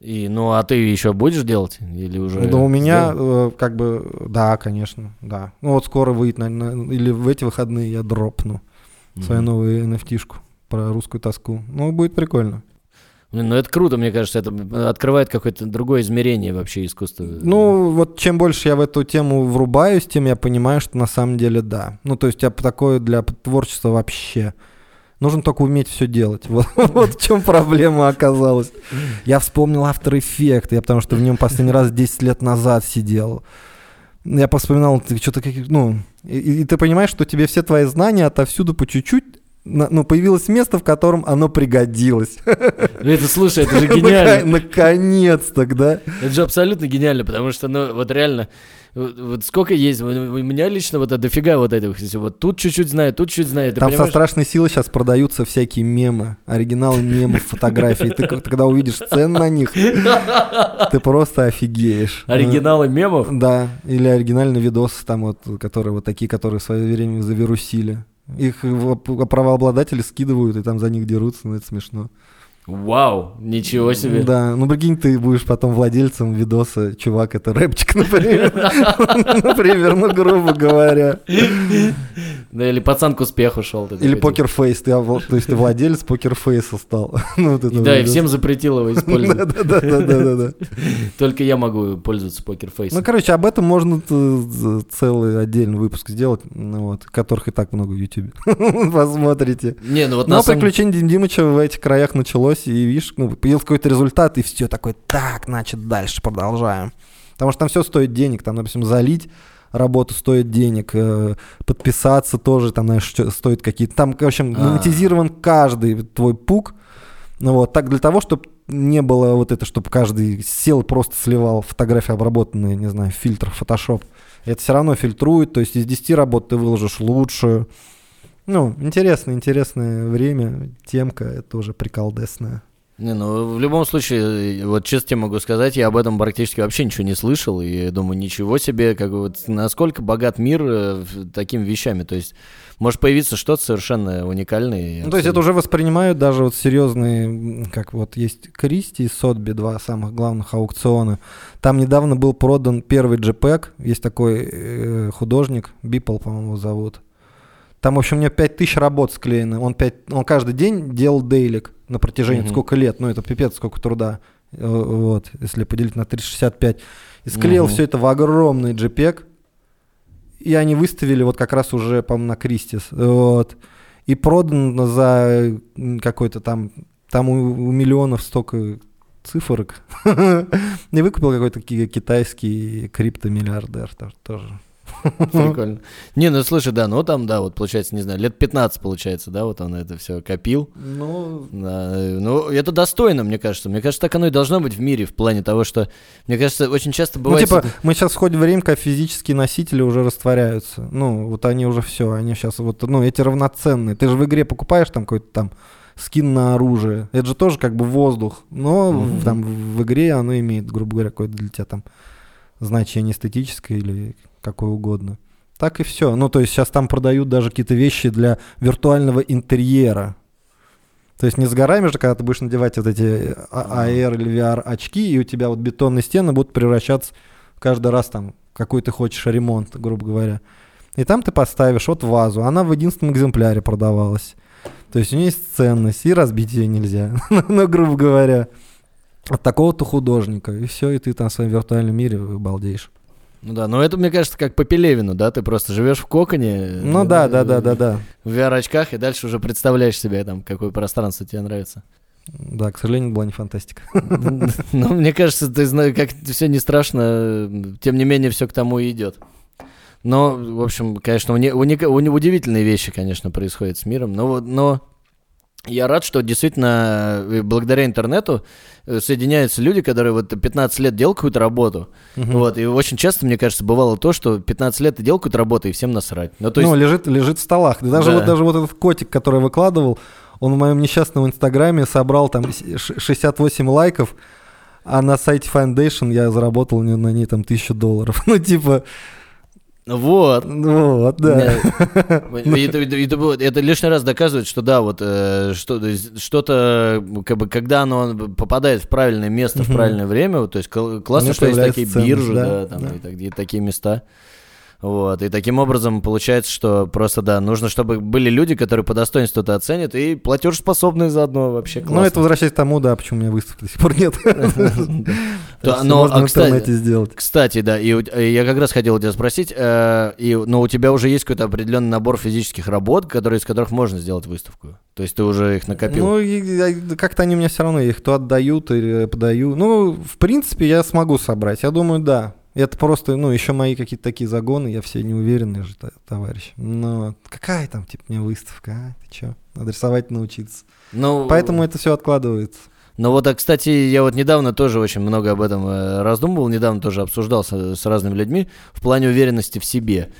И, ну, а ты еще будешь делать? Или уже... Да у меня, э, как бы, да, конечно, да. Ну, вот скоро выйдет, на- на- или в эти выходные я дропну свою Мгм. новую NFT-шку про русскую тоску. Ну, будет прикольно. Блин, ну это круто, мне кажется, это открывает какое-то другое измерение вообще искусства. Ну, вот чем больше я в эту тему врубаюсь, тем я понимаю, что на самом деле да. Ну, то есть я такое для творчества вообще. Нужно только уметь все делать. Вот, вот в чем проблема оказалась. Я вспомнил After Effects, я потому что в нем последний раз 10 лет назад сидел. Я вспоминал, ты что-то как, ну, и, и ты понимаешь, что тебе все твои знания отовсюду по чуть-чуть, ну, появилось место, в котором оно пригодилось. Это, слушай, это же гениально. Наконец-то, да? Это же абсолютно гениально, потому что, ну, вот реально, вот, сколько есть, у меня лично вот дофига вот всего. вот тут чуть-чуть знаю, тут чуть знаю, Там со страшной силой сейчас продаются всякие мемы, оригиналы мемов, фотографий. Ты, когда увидишь цены на них, ты просто офигеешь. Оригиналы мемов? Да, или оригинальные видосы там вот, которые вот такие, которые в свое время завирусили. Их правообладатели скидывают и там за них дерутся, ну это смешно. Вау, ничего себе. Да, ну прикинь, ты будешь потом владельцем видоса, чувак, это рэпчик, например. Например, ну грубо говоря. Да, или пацан к успеху шел. Или такой, покерфейс, ты, овла- то есть ты владелец покерфейса стал. Ну, типа, Да, и всем запретил его использовать. Да-да-да-да-да. Только я могу пользоваться покерфейсом. Ну, короче, об этом можно целый отдельный выпуск сделать, ну, вот, которых и так много в Ютубе. Посмотрите. Не, ну вот Но приключение Дим Димыча в этих краях началось, и видишь, ну, появился какой-то результат, и все такое, так, значит, дальше продолжаем. Потому что там все стоит денег, там, допустим, залить работу стоит денег, э, подписаться тоже, там, знаешь, стоит какие-то... Там, в общем, А. монетизирован каждый твой пук, ну вот, так для того, чтобы не было вот это, чтобы каждый сел просто сливал фотографии обработанные, не знаю, фильтрах Photoshop. Это все равно фильтрует, то есть из 10 работ ты выложишь лучшую. Ну, интересное, интересное время, темка, это уже приколдесная. Не, ну в любом случае, вот честно тебе могу сказать, я об этом практически вообще ничего не слышал, и думаю, ничего себе, как бы вот насколько богат мир э, такими вещами, то есть может появиться что-то совершенно уникальное. Ну, то есть это абсолютно- уже воспринимают даже вот серьезные, как вот есть Кристи и Сотби, два самых главных аукциона. Там недавно был продан первый JPEG, есть такой э, художник, Бипл, по-моему, зовут. Там, в общем, у него 5000 работ склеено. Он, 5, он каждый день делал дейлик на протяжении Мгм. сколько лет. Ну, это пипец, сколько труда. Э, Вот, если поделить на 365. И склеил Мгм. все это в огромный JPEG. И они выставили вот как раз уже, по-моему, на Кристис. Вот. И продан за какой-то там... Там у, у миллионов столько цифрок. И выкупил какой-то ки- китайский криптомиллиардер то- тоже. Прикольно. Не, ну слушай, да, ну там, да, вот получается, не знаю, лет 15 получается, да, вот он это все копил. Ну, Да, ну, это достойно, мне кажется. Мне кажется, так оно и должно быть в мире, в плане того, что, мне кажется, очень часто ну, бывает... типа, мы сейчас входим в время, когда физические носители уже растворяются. Ну, вот они уже все, они сейчас вот, ну, эти равноценные. Ты же в игре покупаешь там какой-то там скин на оружие. Это же тоже как бы воздух. Но в- там в игре оно имеет, грубо говоря, какое-то для тебя там значение эстетическое или какое угодно. Так и все. Ну, то есть сейчас там продают даже какие-то вещи для виртуального интерьера. То есть не с горами же, когда ты будешь надевать вот эти а- AR или VR очки, и у тебя вот бетонные стены будут превращаться каждый раз там, какой ты хочешь ремонт, грубо говоря. И там ты поставишь вот вазу, она в единственном экземпляре продавалась. То есть у нее есть ценность, и разбить ее нельзя. ну, грубо говоря. От такого-то художника. И все, и ты там в своем виртуальном мире балдеешь. Ну да, но это, мне кажется, как по Пелевину, да, ты просто живешь в коконе. Ну э, да, да, да, да, да. В VR-очках, и дальше уже представляешь себе, там, какое пространство тебе нравится. Да, к сожалению, была не фантастика. Ну, мне кажется, ты знаешь, как все не страшно, тем не менее, все к тому и идет. Но, в общем, конечно, уни- уника- уни- удивительные вещи, конечно, происходят с миром. Но, вот- но я рад, что действительно э, благодаря интернету э, соединяются люди, которые вот 15 лет делают какую-то работу. Мгм. Вот, и очень часто, мне кажется, бывало то, что 15 лет ты делал какую-то работу, и всем насрать. Ну, то есть, Ну, лежит, лежит в столах. Да Даже, Да. вот, даже вот этот котик, который я выкладывал, он в моем несчастном инстаграме собрал там с- ш- 68 лайков, а на сайте Foundation я заработал на на ней там тысячу долларов. Ну, типа, вот. ну вот, да. Это, это- это лишний раз доказывает, что да, вот э, что, что-то, как бы, когда оно попадает в правильное место в правильное время, вот, то есть кл- классно, что есть такие ценность, биржи, да, да, там, да. И, и такие места. Вот, и таким образом получается, что просто, да, нужно, чтобы были люди, которые по достоинству это оценят, и платежеспособные заодно вообще классно. Ну, это возвращаясь к тому, да, почему у меня выставки до сих пор нет. Но, можно а, в кстати, интернете сделать. Кстати, да, и э, я как раз хотел тебя спросить, э, но у тебя уже есть какой-то определенный набор физических работ, которые, из которых можно сделать выставку. То есть ты уже их накопил. Ну, как-то они у меня все равно, их то отдаю, то э, подаю. Ну, в принципе, я смогу собрать. Я думаю, да. Это просто, ну, еще мои какие-то такие загоны, я все неуверенный же товарищ. Но какая там, типа, мне выставка, а? Ты чё? Надо рисовать научиться. Ну, Поэтому это все откладывается. Ну вот, а, кстати, я вот недавно тоже очень много об этом э, раздумывал, недавно тоже обсуждал с, разными людьми в плане уверенности в себе.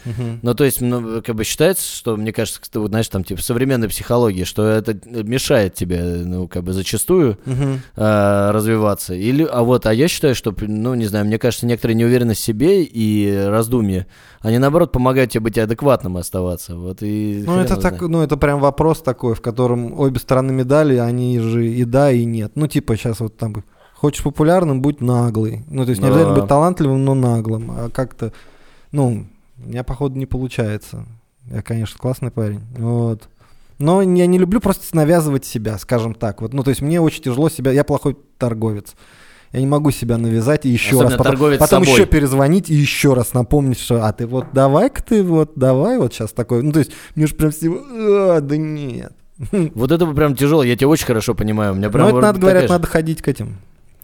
Ну, то есть, ну, как бы считается, что, мне кажется, вот, знаешь, там, типа, современной психологии, что это мешает тебе, ну, как бы, зачастую Мгм. э, развиваться. Или, а вот, а я считаю, что, ну, не знаю, мне кажется, некоторая неуверенность в себе и раздумье, они, наоборот, помогают тебе быть адекватным оставаться. Вот и Ну это так, знает. ну это прям вопрос такой, в котором обе стороны медали, они же и да, и нет. Ну типа сейчас вот там хочешь популярным, будь наглый. Ну то есть не Да. обязательно быть талантливым, но наглым. А как-то, ну, у меня походу не получается. Я, конечно, классный парень. Вот. Но я не люблю просто навязывать себя, скажем так. Вот, ну, то есть мне очень тяжело себя. Я плохой торговец. Я не могу себя навязать и еще Особенно раз. Потом, потом собой. еще перезвонить и еще раз напомнить, что а ты вот давай-ка ты вот давай вот сейчас такой. Ну, то есть мне же прям всего, «А, да нет. Вот это прям тяжело, я тебя очень хорошо понимаю. У меня прям Ну, это надо, говорят, надо ходить к этим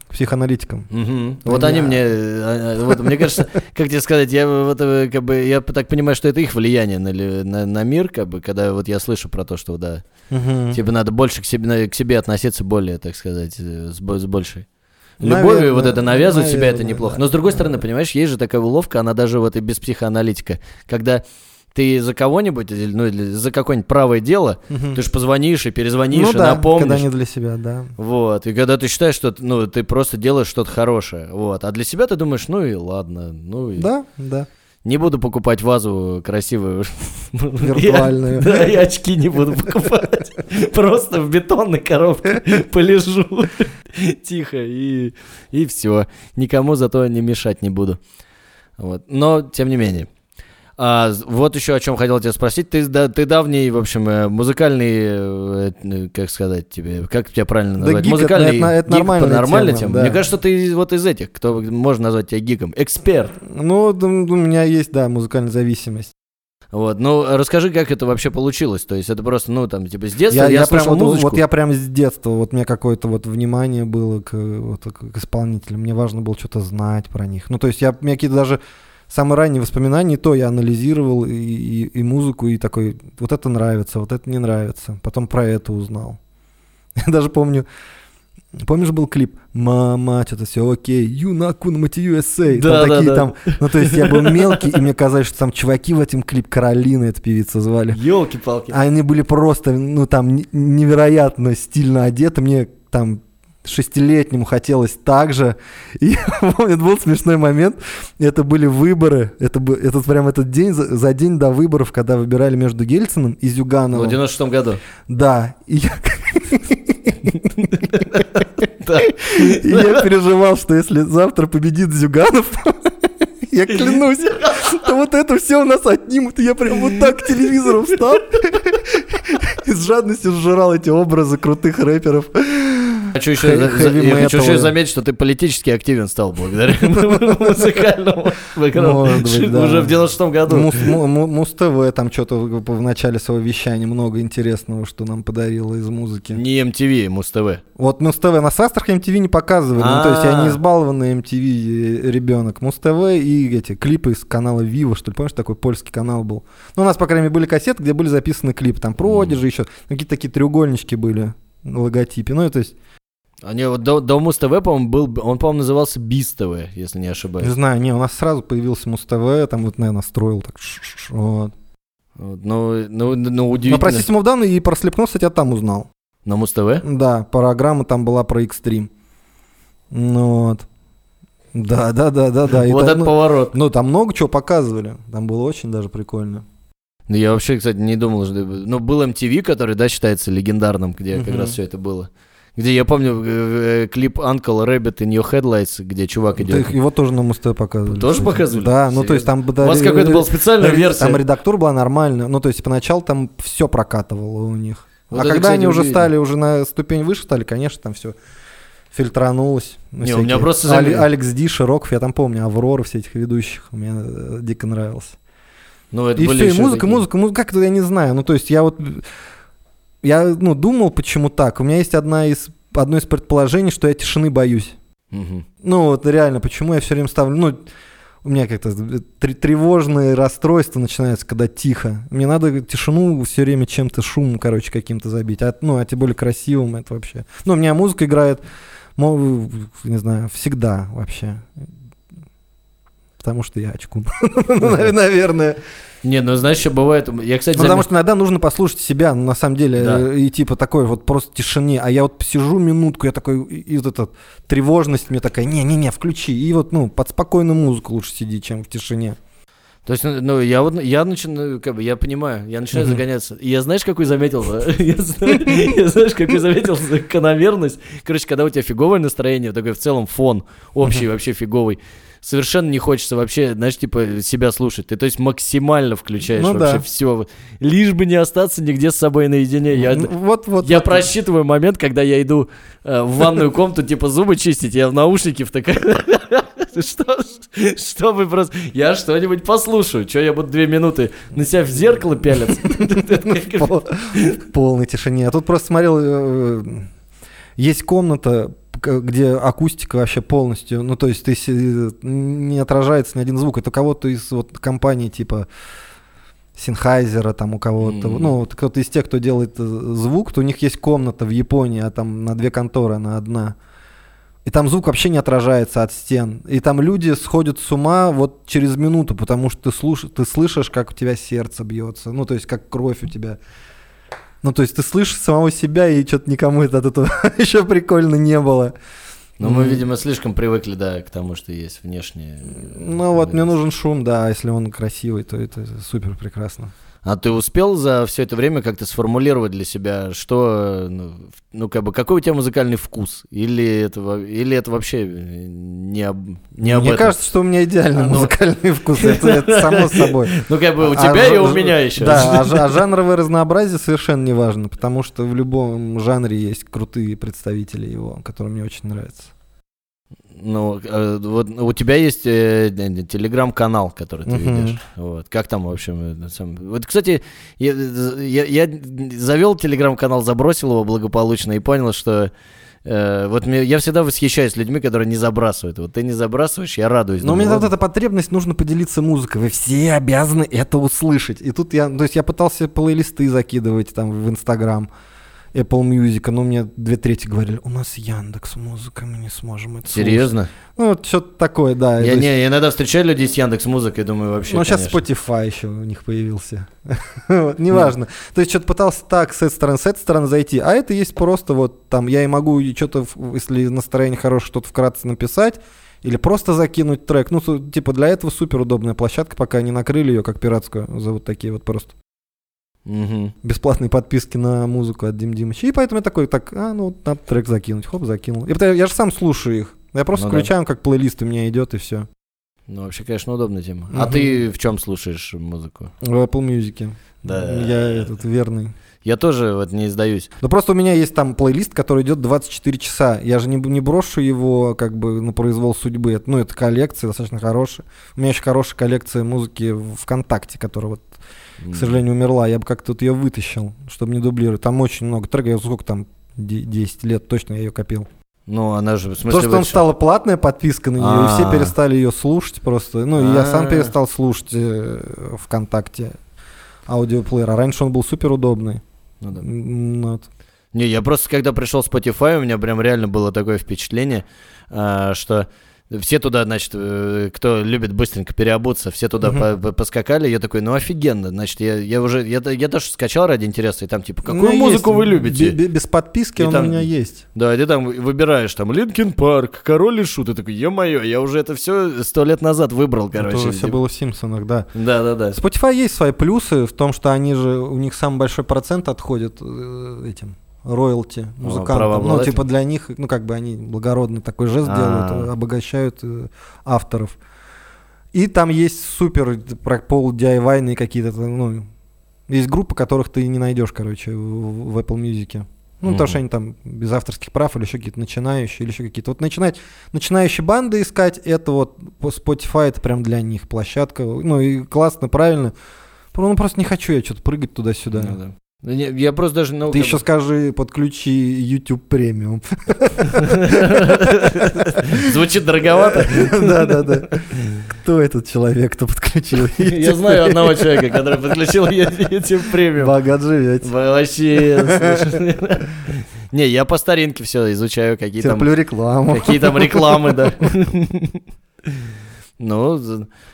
психоаналитикам. Мгм. Вот Да. они мне, э, э, вот мне кажется, как тебе сказать, я вот э, как бы я так понимаю, что это их влияние на, на, на мир, как бы, когда вот я слышу про то, что да, Мгм. тебе надо больше к себе, к себе относиться более, так сказать, э, с, с большей. Наверное, Любовью вот это навязывать себя, это наверное, неплохо. да. Но с другой стороны, понимаешь, есть же такая уловка, она даже вот и без психоаналитика, когда ты за кого-нибудь, ну, или за какое-нибудь правое дело, Мгм. ты же позвонишь и перезвонишь, ну, и да, напомнишь. когда не для себя, да. Вот, и когда ты считаешь, что ну, ты просто делаешь что-то хорошее, вот, а для себя ты думаешь, ну и ладно, ну и Да, да. не буду покупать вазу красивую. Виртуальную. Я- Да, и очки не буду покупать. Просто в бетонной коробке полежу тихо и, и все. Никому зато не мешать не буду. Вот. Но, тем не менее. А, вот еще о чем хотел тебя спросить. Ты, да, ты давний, в общем, э, музыкальный, э, э, как сказать тебе, как тебя правильно Да назвать? гик это- музыкальный это- это гик, нормальная нормальная тема, тема. да. Мне кажется, ты вот из этих, кто можно назвать тебя гиком. Эксперт. Ну, да, у меня есть, да, музыкальная зависимость. Вот, ну расскажи, как это вообще получилось. То есть это просто, ну, там, типа, с детства Я, я, я прям слушал вот, музычку. вот я прям с детства, вот у меня какое-то вот внимание было к, вот, к исполнителям. Мне важно было что-то знать про них. Ну, то есть я, меня какие-то даже самые ранние воспоминания, и то я анализировал и, и, и музыку, и такой, вот это нравится, вот это не нравится. Потом про это узнал. Я даже помню, Помнишь, был клип «Мама, что-то все окей, Юнакун Мати USA». Да, там да, такие да. там, ну то есть я был мелкий, и мне казалось, что там чуваки в этом клип Каролина, эта певица звали. Елки-палки. А они были просто, ну там, невероятно стильно одеты. Мне там шестилетнему хотелось так же. И я помню, был смешной момент. Это были выборы. Это, этот прям этот день, за, за день до выборов, когда выбирали между Гельциным и В Зюгановым. 96 году. Да. И я, и я переживал, что если завтра победит Зюганов, я клянусь, то вот это все у нас отнимут. И я прям вот так к телевизору встал и с жадностью сжирал эти образы крутых рэперов. Хочу еще, за- я хочу еще заметить, что ты политически активен стал благодаря музыкальному быть. Уже в 96 году. Муз, Му- Му- Муз-ТВ там что-то в, начале своего вещания много интересного, что нам подарило из музыки. Не MTV, Муз-ТВ. Вот Муз-ТВ на Астрах MTV не показывали, ну, то есть я не А. избалованный MTV ребенок. Муз-ТВ и эти клипы из канала Viva, что ли, помнишь, такой польский канал был? Ну, у нас, по крайней мере, были кассеты, где были записаны клипы, там продержи еще, какие-то такие треугольнички были логотипе. Ну, и то есть, Они вот до, до Муз-ТВ, по-моему, был, он, по-моему, назывался Биз-ТВ, если не не ошибаюсь. знаю, не, у нас сразу появился Муз-ТВ, там вот, наверное, строил так. Вот. Вот, Ну, ну, ну, Но удивительно. про System of Down и про Slipknot, кстати, я там узнал. На Муз-ТВ? Да, программа там была про экстрим. Ну вот. Да, да, да, да, да. И Вот там, этот ну, поворот. ну, там много чего показывали. Там было очень даже прикольно. Ну, я вообще, кстати, не думал, что... Ну, был MTV, который, да, считается легендарным, где как Мгм. раз все это было. Где, я помню, э, клип Uncle Rabbit in Your Headlights, где чувак идет. их- его тоже на Муз-ТВ показывали. Тоже кстати. показывали? Да, ну то есть там... У вас какая-то была специальная версия. Там редактура была нормальная. Ну то есть поначалу там все прокатывало у них. Вот а это, когда кстати, они уже стали, уже на ступень выше стали, конечно, там все фильтранулось. Не, у меня просто Али- Алекс Ди, Широков, я там помню, Аврора, все этих ведущих. Мне э, дико нравился. Ну, это И были все, и музыка, такие- музыка, музыка, как это я не знаю. Ну, то есть я вот, я, ну, думал, почему так. У меня есть одна из, одно из предположений, что я тишины боюсь. Мгм. Ну, вот реально, почему я все время ставлю, ну, у меня как-то тр- тревожные расстройства начинаются, когда тихо. Мне надо тишину все время чем-то шумом, короче, каким-то забить. А, ну, а тем более красивым это вообще. Ну, у меня музыка играет, не знаю, всегда вообще. Потому что я очкун. Ну, Наверное. Не, ну знаешь, что бывает? Я, кстати, Ну, потому что иногда нужно послушать себя, ну, на самом деле, Да. э, и типа такой вот просто тишине. А я вот сижу минутку, я такой, и, и вот эта тревожность мне такая, не-не-не, включи. И вот, ну, под спокойную музыку лучше сиди, чем в тишине. То есть, ну, ну, я вот, я начинаю, как бы, я понимаю, я начинаю Мгм. загоняться. И я знаешь, какой заметил? я знаешь, какой заметил закономерность? Короче, когда у тебя фиговое настроение, такой в целом фон общий вообще фиговый, совершенно не хочется вообще, знаешь, типа, себя слушать. Ты, то есть, максимально включаешь Ну вообще да. все. Лишь бы не остаться нигде с собой наедине. Я, Ну, вот, вот. я вот. просчитываю момент, когда я иду э, в ванную комнату, типа зубы чистить, я в наушники втыкаю. Что, чтобы просто... Я что-нибудь послушаю. Что я буду две минуты на себя в зеркало пялиться? В полной тишине. А тут просто смотрел, э, есть комната, где акустика вообще полностью, ну то есть ты не отражается ни один звук. Это у кого-то из вот компаний типа Синхайзера, там у кого-то, Мгм. ну вот кто-то из тех, кто делает э, звук, то у них есть комната в Японии, а там на две конторы она одна. И там звук вообще не отражается от стен. И там люди сходят с ума вот через минуту, потому что ты, слуш... ты слышишь, как у тебя сердце бьется. Ну, то есть, как кровь у тебя. Ну, то есть, ты слышишь самого себя, и что-то никому это от этого еще прикольно не было. Ну, мы, видимо, слишком привыкли, да, к тому, что есть внешнее. Ну, вот мне нужен шум, да, если он красивый, то это супер прекрасно. А ты успел за все это время как-то сформулировать для себя, что, ну, ну, как бы, какой у тебя музыкальный вкус? Или это, или это вообще э, не об, не об Мне этом? кажется, что у меня идеальный А, ну. музыкальный вкус, это, это само собой. Ну, как бы у А тебя и ж- у меня еще. Да, а, а жанровое разнообразие совершенно не важно, потому что в любом жанре есть крутые представители его, которые мне очень нравятся. Ну, э, вот у тебя есть э, телеграм-канал, который ты Мгм. ведешь. Вот. Как там, в общем, э, Вот, кстати, я, я, я завел телеграм-канал, забросил его благополучно и понял, что вот мне, я всегда восхищаюсь людьми, которые не забрасывают. Вот ты не забрасываешь, я радуюсь. Но у меня вот эта потребность, нужно поделиться музыкой. Вы все обязаны это услышать. И тут я, то есть я пытался плейлисты закидывать там в Инстаграм, Apple Music, но мне две трети говорили, у нас Яндекс Музыка, мы не сможем это слушать». Серьезно? Ну, вот что-то такое, да. Я есть- не, я иногда встречаю людей с Яндекс Музыкой, думаю, вообще. ну, сейчас. Spotify еще у них появился. Вот, Неважно. То есть что-то пытался так с этой стороны, с этой стороны зайти. А это есть просто вот там, я и могу что-то, если настроение хорошее, что-то вкратце написать. Или просто закинуть трек. Ну, типа для этого супер удобная площадка, пока не накрыли ее как пиратскую. За вот такие вот просто Мгм. бесплатные подписки на музыку от Дим Димыча. И поэтому я такой, так, а, ну, надо трек закинуть. Хоп, закинул. И потому- я же сам слушаю их. Я просто Ну да. включаю, как плейлист у меня идет, и все. Ну, вообще, конечно, удобная тема. А Мгм. ты в чем слушаешь музыку? В Apple Music. Да. Я этот верный. Я тоже вот не издаюсь. Ну просто у меня есть там плейлист, который идет 24 часа. Я же не, не брошу его как бы на произвол судьбы. Ну, это коллекция достаточно хорошая. У меня еще хорошая коллекция музыки ВКонтакте, которая вот, к сожалению, умерла. Я бы как-то вот ее вытащил, чтобы не дублировать. Там очень много треков. Я сколько там, де- 10 лет точно я ее копил. Ну, она же, в смысле... Потому что там что? стала платная подписка на нее, и все А. перестали ее слушать просто. Ну, и я сам А. перестал слушать э, ВКонтакте аудиоплеер. А раньше он был супер удобный. Ну да. Вот. Не, я просто, когда пришел Spotify, у меня прям реально было такое впечатление, а, что все туда, значит, э, кто любит быстренько переобуться, все туда по- по- поскакали. Я такой, ну офигенно. Значит, я, я уже, я, я даже скачал ради интереса, и там типа, какую меня музыку есть. вы любите? Бе- Без подписки И он там- у меня есть. Да, и ты там выбираешь, там, Linkin Park, Король и Шут. Ты такой, ё-моё, я уже это все сто лет назад выбрал, короче. Это все Типа, было в Симпсонах, да. Да-да-да. Spotify есть свои плюсы в том, что они же, у них самый большой процент отходит э, этим роялти музыкантам. Ну, типа для них, ну, как бы они благородный такой жест А. делают, э, обогащают э, авторов. И там есть супер про пол DIY какие-то, ну, есть группы, которых ты не найдешь, короче, в, в Apple Music. Ну, потому что они там без авторских прав или еще какие-то начинающие, или еще какие-то. Вот начинать, начинающие банды искать, это вот Spotify, это прям для них площадка. Ну, и классно, правильно. Ну, просто не хочу я что-то прыгать туда-сюда. Ну да. Ну, Я просто даже... Ну, Ты еще бы- скажи, подключи YouTube премиум. Звучит дороговато. Да-да-да. Кто этот человек, кто подключил? Я знаю одного человека, который подключил YouTube премиум. Богат живете. Вообще. Не, я по старинке все изучаю, какие там, Терплю рекламу. какие там рекламы, да. Ну,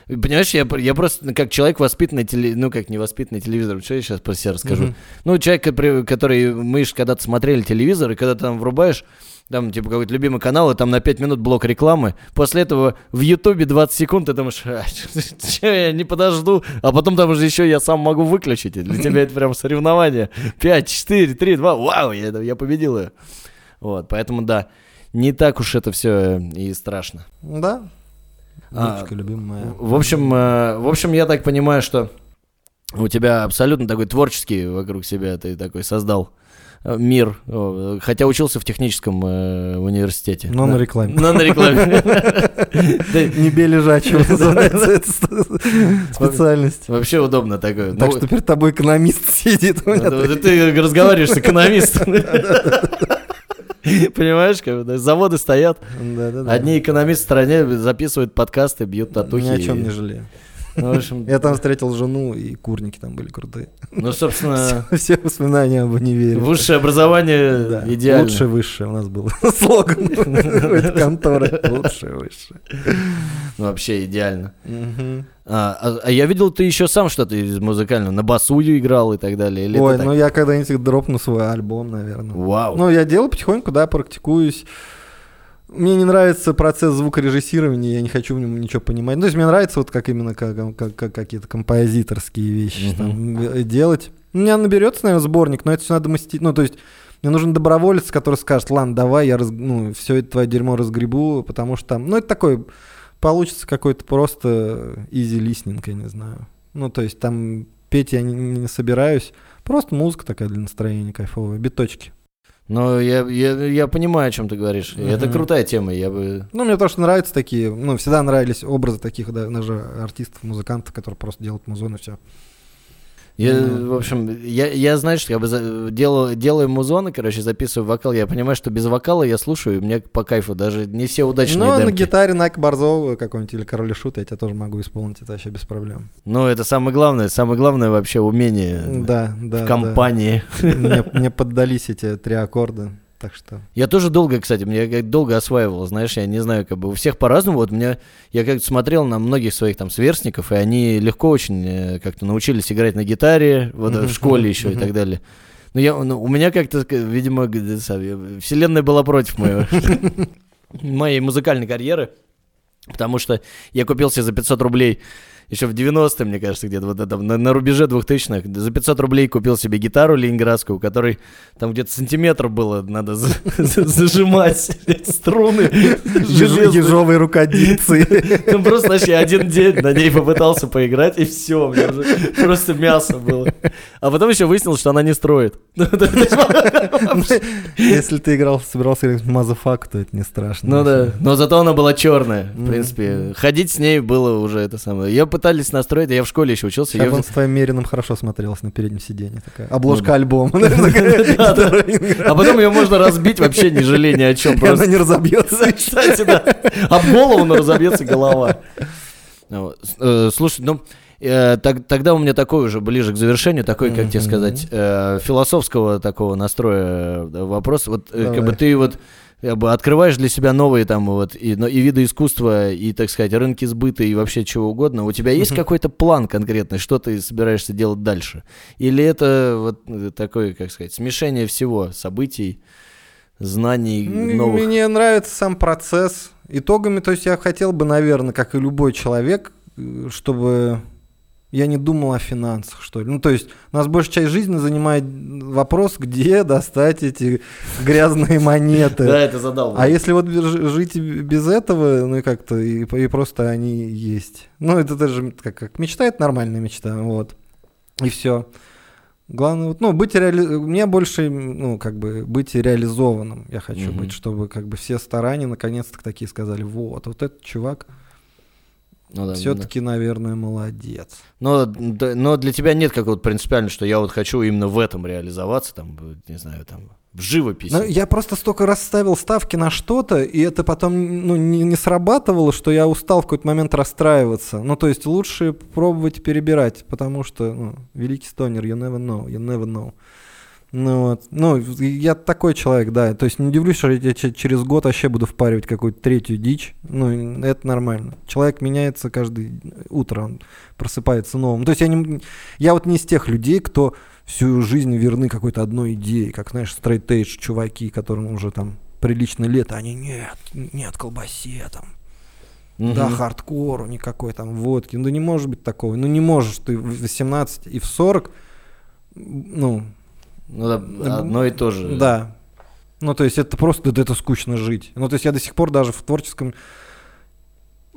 понимаешь, я, я просто как человек воспитанный, теле- ну как невоспитанный телевизор, что я сейчас про себя расскажу. Мгм. Ну, человек, который, мы же когда-то смотрели телевизор, и когда ты там врубаешь, там, типа, какой-то любимый канал, и там на 5 минут блок рекламы. После этого в Ютубе 20 секунд, ты думаешь, а, че я не подожду, а потом там уже еще я сам могу выключить. И для тебя это прям соревнование. 5, 4, 3, 2, вау, я, я победил ее. Вот, поэтому да, не так уж это все и страшно. Да. А, Дочка любимая. В общем, э, в общем, я так понимаю, что у тебя абсолютно такой творческий вокруг себя ты такой создал э, мир, хотя учился в техническом э, университете. Но на Да. рекламе. Но на рекламе. Не бей лежачего называется специальность. Вообще удобно такое. Так Ну, что перед тобой экономист сидит. Ты разговариваешь с экономистом. Понимаешь, как заводы стоят, одни экономисты в стране записывают подкасты, бьют татухи. Ни о чем не жалею. Ну, в общем, Я там встретил жену, и курники там были крутые. ну, собственно, Все воспоминания об универе. высшее образование Да. идеально. Лучшее высшее у нас был слоган конторы. Лучшее высшее. Ну, вообще идеально. А, а- а я видел, ты еще сам что-то из музыкального, на басу играл и так далее. Или Ой, ну так? я когда-нибудь дропну свой альбом, наверное. Вау. Ну, я делаю потихоньку, да, практикуюсь. Мне не нравится процесс звукорежиссирования, я не хочу в нем ничего понимать. Ну, то есть мне нравится вот как именно как, как- как какие-то композиторские вещи там, э, делать. У меня наберется, наверное, сборник, но это все надо мастить. Ну, то есть мне нужен доброволец, который скажет, ладно, давай, я раз, ну, все это твое дерьмо разгребу, потому что там, ну, это такой, получится какой-то просто easy listening, я не знаю. Ну, то есть там петь я не, не собираюсь, просто музыка такая для настроения кайфовая, биточки. Ну, я, я, я понимаю, о чем ты говоришь. И Это крутая тема, я бы... Ну, мне тоже нравятся такие, ну, всегда нравились образы таких, да, даже артистов, музыкантов, которые просто делают музон и все. Я, Ну. в общем, я, я знаешь, я бы делаю, делаю музоны, короче, записываю вокал. Я понимаю, что без вокала я слушаю, и мне по кайфу даже не все удачные Ну, на демки. гитаре Найк Борзова какой-нибудь или Король Шут я тебя тоже могу исполнить, это вообще без проблем. Ну, это самое главное, самое главное вообще умение Да, да. в да. компании. Мне, мне поддались эти три аккорда, так что... Я тоже долго, кстати, мне как долго осваивал, знаешь, я не знаю, как бы у всех по-разному. Вот меня, я как-то смотрел на многих своих там сверстников, и они легко очень э, как-то научились играть на гитаре, вот э, в школе еще и так далее. Но я, ну, у меня как-то, к- видимо, вселенная была против моего, моей музыкальной карьеры, потому что я купил себе за 500 рублей еще в 90-е, мне кажется, где-то вот это, на, на рубеже 2000-х, за 500 рублей купил себе гитару ленинградскую, у которой там где-то сантиметр было, надо за- за- зажимать струны. Ежовые рукодельцы. Ну, просто, знаешь, я один день на ней попытался поиграть, и все, у меня уже просто мясо было. А потом еще выяснилось, что она не строит. Если ты играл, собирался играть в Мазафак, то это не страшно. Ну да, но зато она была черная, в принципе. Ходить с ней было уже это самое. Ее пытались настроить, я в школе еще учился. Сейчас её- он с твоим Мерином хорошо смотрелся на переднем сиденье. Такая. Обложка альбома. А потом ее можно разбить вообще не жалея ни о чем. Она не разобьется. Кстати, да. Об голову, но разобьется голова. Э, Слушай, ну, э, тогда у меня такой уже ближе к завершению, такой, как тебе Мгм. сказать, э, философского такого настроя э, вопрос. Вот э, как бы Давай. ты вот как бы открываешь для себя новые там вот и, но- и виды искусства, и, так сказать, рынки сбыта, и вообще чего угодно. У тебя есть какой-то план конкретный, что ты собираешься делать дальше? Или это вот э, такое, как сказать, смешение всего, событий, знаний новых? Мне нравится сам процесс. Итогами, то есть я хотел бы, наверное, как и любой человек, э, чтобы я не думал о финансах, что ли. Ну, то есть у нас большая часть жизни занимает вопрос, где достать эти грязные монеты. Да, это задал. А если вот жить без этого, ну и как-то, и, просто они есть. Ну, это даже как, мечта, это нормальная мечта, вот. И все. Главное, вот, ну, быть реали... мне больше, ну, как бы, быть реализованным я хочу быть, чтобы, как бы, все старания наконец-то такие сказали, вот, вот этот чувак Ну да, все-таки, наверное, молодец. Но, да, но для тебя нет какого-то принципиально, что я вот хочу именно в этом реализоваться, там, не знаю, там, в живописи. Ну, я просто столько раз ставил ставки на что-то, и это потом ну, не, не срабатывало, что я устал в какой-то момент расстраиваться. Ну, то есть лучше пробовать перебирать, потому что, ну, великий стонер, you never know, you never know. Ну, вот. ну, я такой человек, да. То есть не удивлюсь, что я че- через год вообще буду впаривать какую-то третью дичь. Ну, это нормально. Человек меняется каждое утро, он просыпается новым. То есть я, не, я вот не из тех людей, кто всю жизнь верны какой-то одной идее, как, знаешь, стрейтейдж чуваки, которым уже там прилично лет, а они нет, нет колбасе там, Мгм. да, хардкору никакой там водки. Ну, да не может быть такого. Ну, не можешь ты в 18 и в 40, ну, Ну да, одно и то же. да. Ну, то есть это просто, да, это скучно жить. Ну, то есть я до сих пор даже в творческом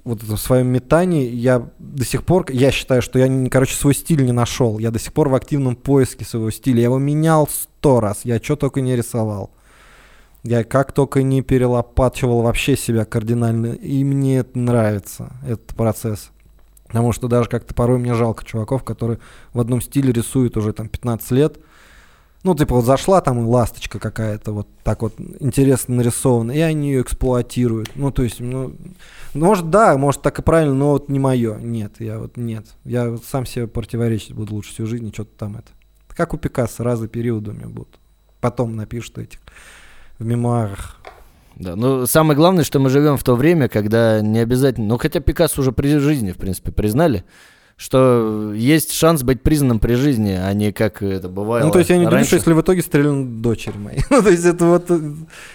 вот этом своем метании, я до сих пор, я считаю, что я, короче, свой стиль не нашел. Я до сих пор в активном поиске своего стиля. Я его менял сто раз. Я что только не рисовал. Я как только не перелопачивал вообще себя кардинально. И мне это нравится, этот процесс. Потому что даже как-то порой мне жалко чуваков, которые в одном стиле рисуют уже там 15 лет. Ну, типа, вот зашла там и ласточка какая-то, вот так вот интересно нарисована, и они ее эксплуатируют. Ну, то есть, ну, может, да, может, так и правильно, но вот не мое. Нет, я вот нет. Я вот сам себе противоречить буду лучше всю жизнь, и что-то там это. Как у Пикассо, разы периоды у меня будут. Потом напишут этих в мемуарах. Да, ну самое главное, что мы живем в то время, когда не обязательно, ну хотя Пикассо уже при жизни, в принципе, признали, что есть шанс быть признанным при жизни, а не как это бывало Ну, то есть я не удивлюсь, раньше. если в итоге стрельнут дочери мои. Ну, то есть это вот...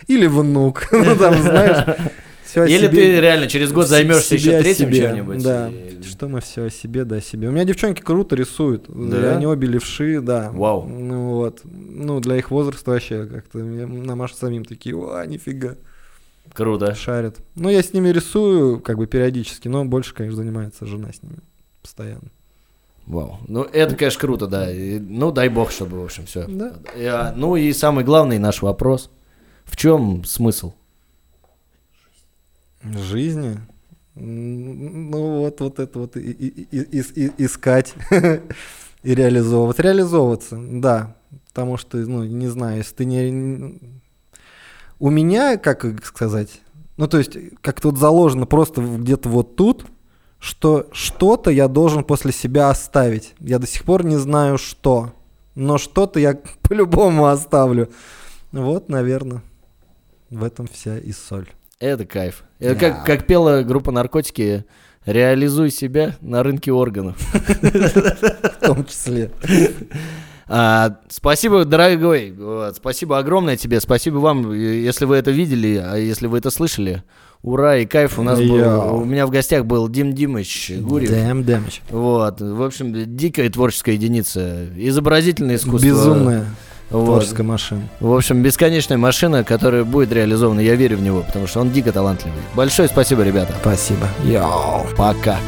Или внук. Ну, там, знаешь... всё о Или себе- ты реально через год займешься еще третьим чем-нибудь. Да. и- Что мы все о себе, да, о себе. У меня девчонки круто рисуют. Да? Они обе левши, да. Вау. Ну вот. Ну, для их возраста вообще как-то нам аж самим такие, о, нифига, Круто. шарят. Ну, я с ними рисую, как бы периодически, но больше, конечно, занимается жена с ними постоянно. Вау. Ну, это, конечно, круто, да. И, ну, дай бог, чтобы, в общем, все. Да. ну и самый главный наш вопрос. В чем смысл? Жизни. Ну, вот, вот это вот и- и- и- и- и- искать. И реализовываться. Реализовываться, да. Потому что, ну, не знаю, если ты не... У меня, как сказать, ну, то есть, как тут заложено просто где-то вот тут, что что-то я должен после себя оставить. Я до сих пор не знаю, что. Но что-то я по-любому оставлю. Вот, наверное, в этом вся и соль. Это кайф. Это как, как пела группа «Наркотики», реализуй себя на рынке органов. В том числе. А, спасибо, дорогой. Вот, спасибо огромное тебе. Спасибо вам, если вы это видели, а если вы это слышали. Ура и кайф. У нас был, у меня в гостях был Дим Димыч Гурьев. Дим Димыч. Вот. В общем, дикая творческая единица. Изобразительное искусство. Безумная. Вот. Творческая машина. В общем, бесконечная машина, которая будет реализована. Я верю в него, потому что он дико талантливый. Большое спасибо, ребята. Спасибо. Йоу. Пока.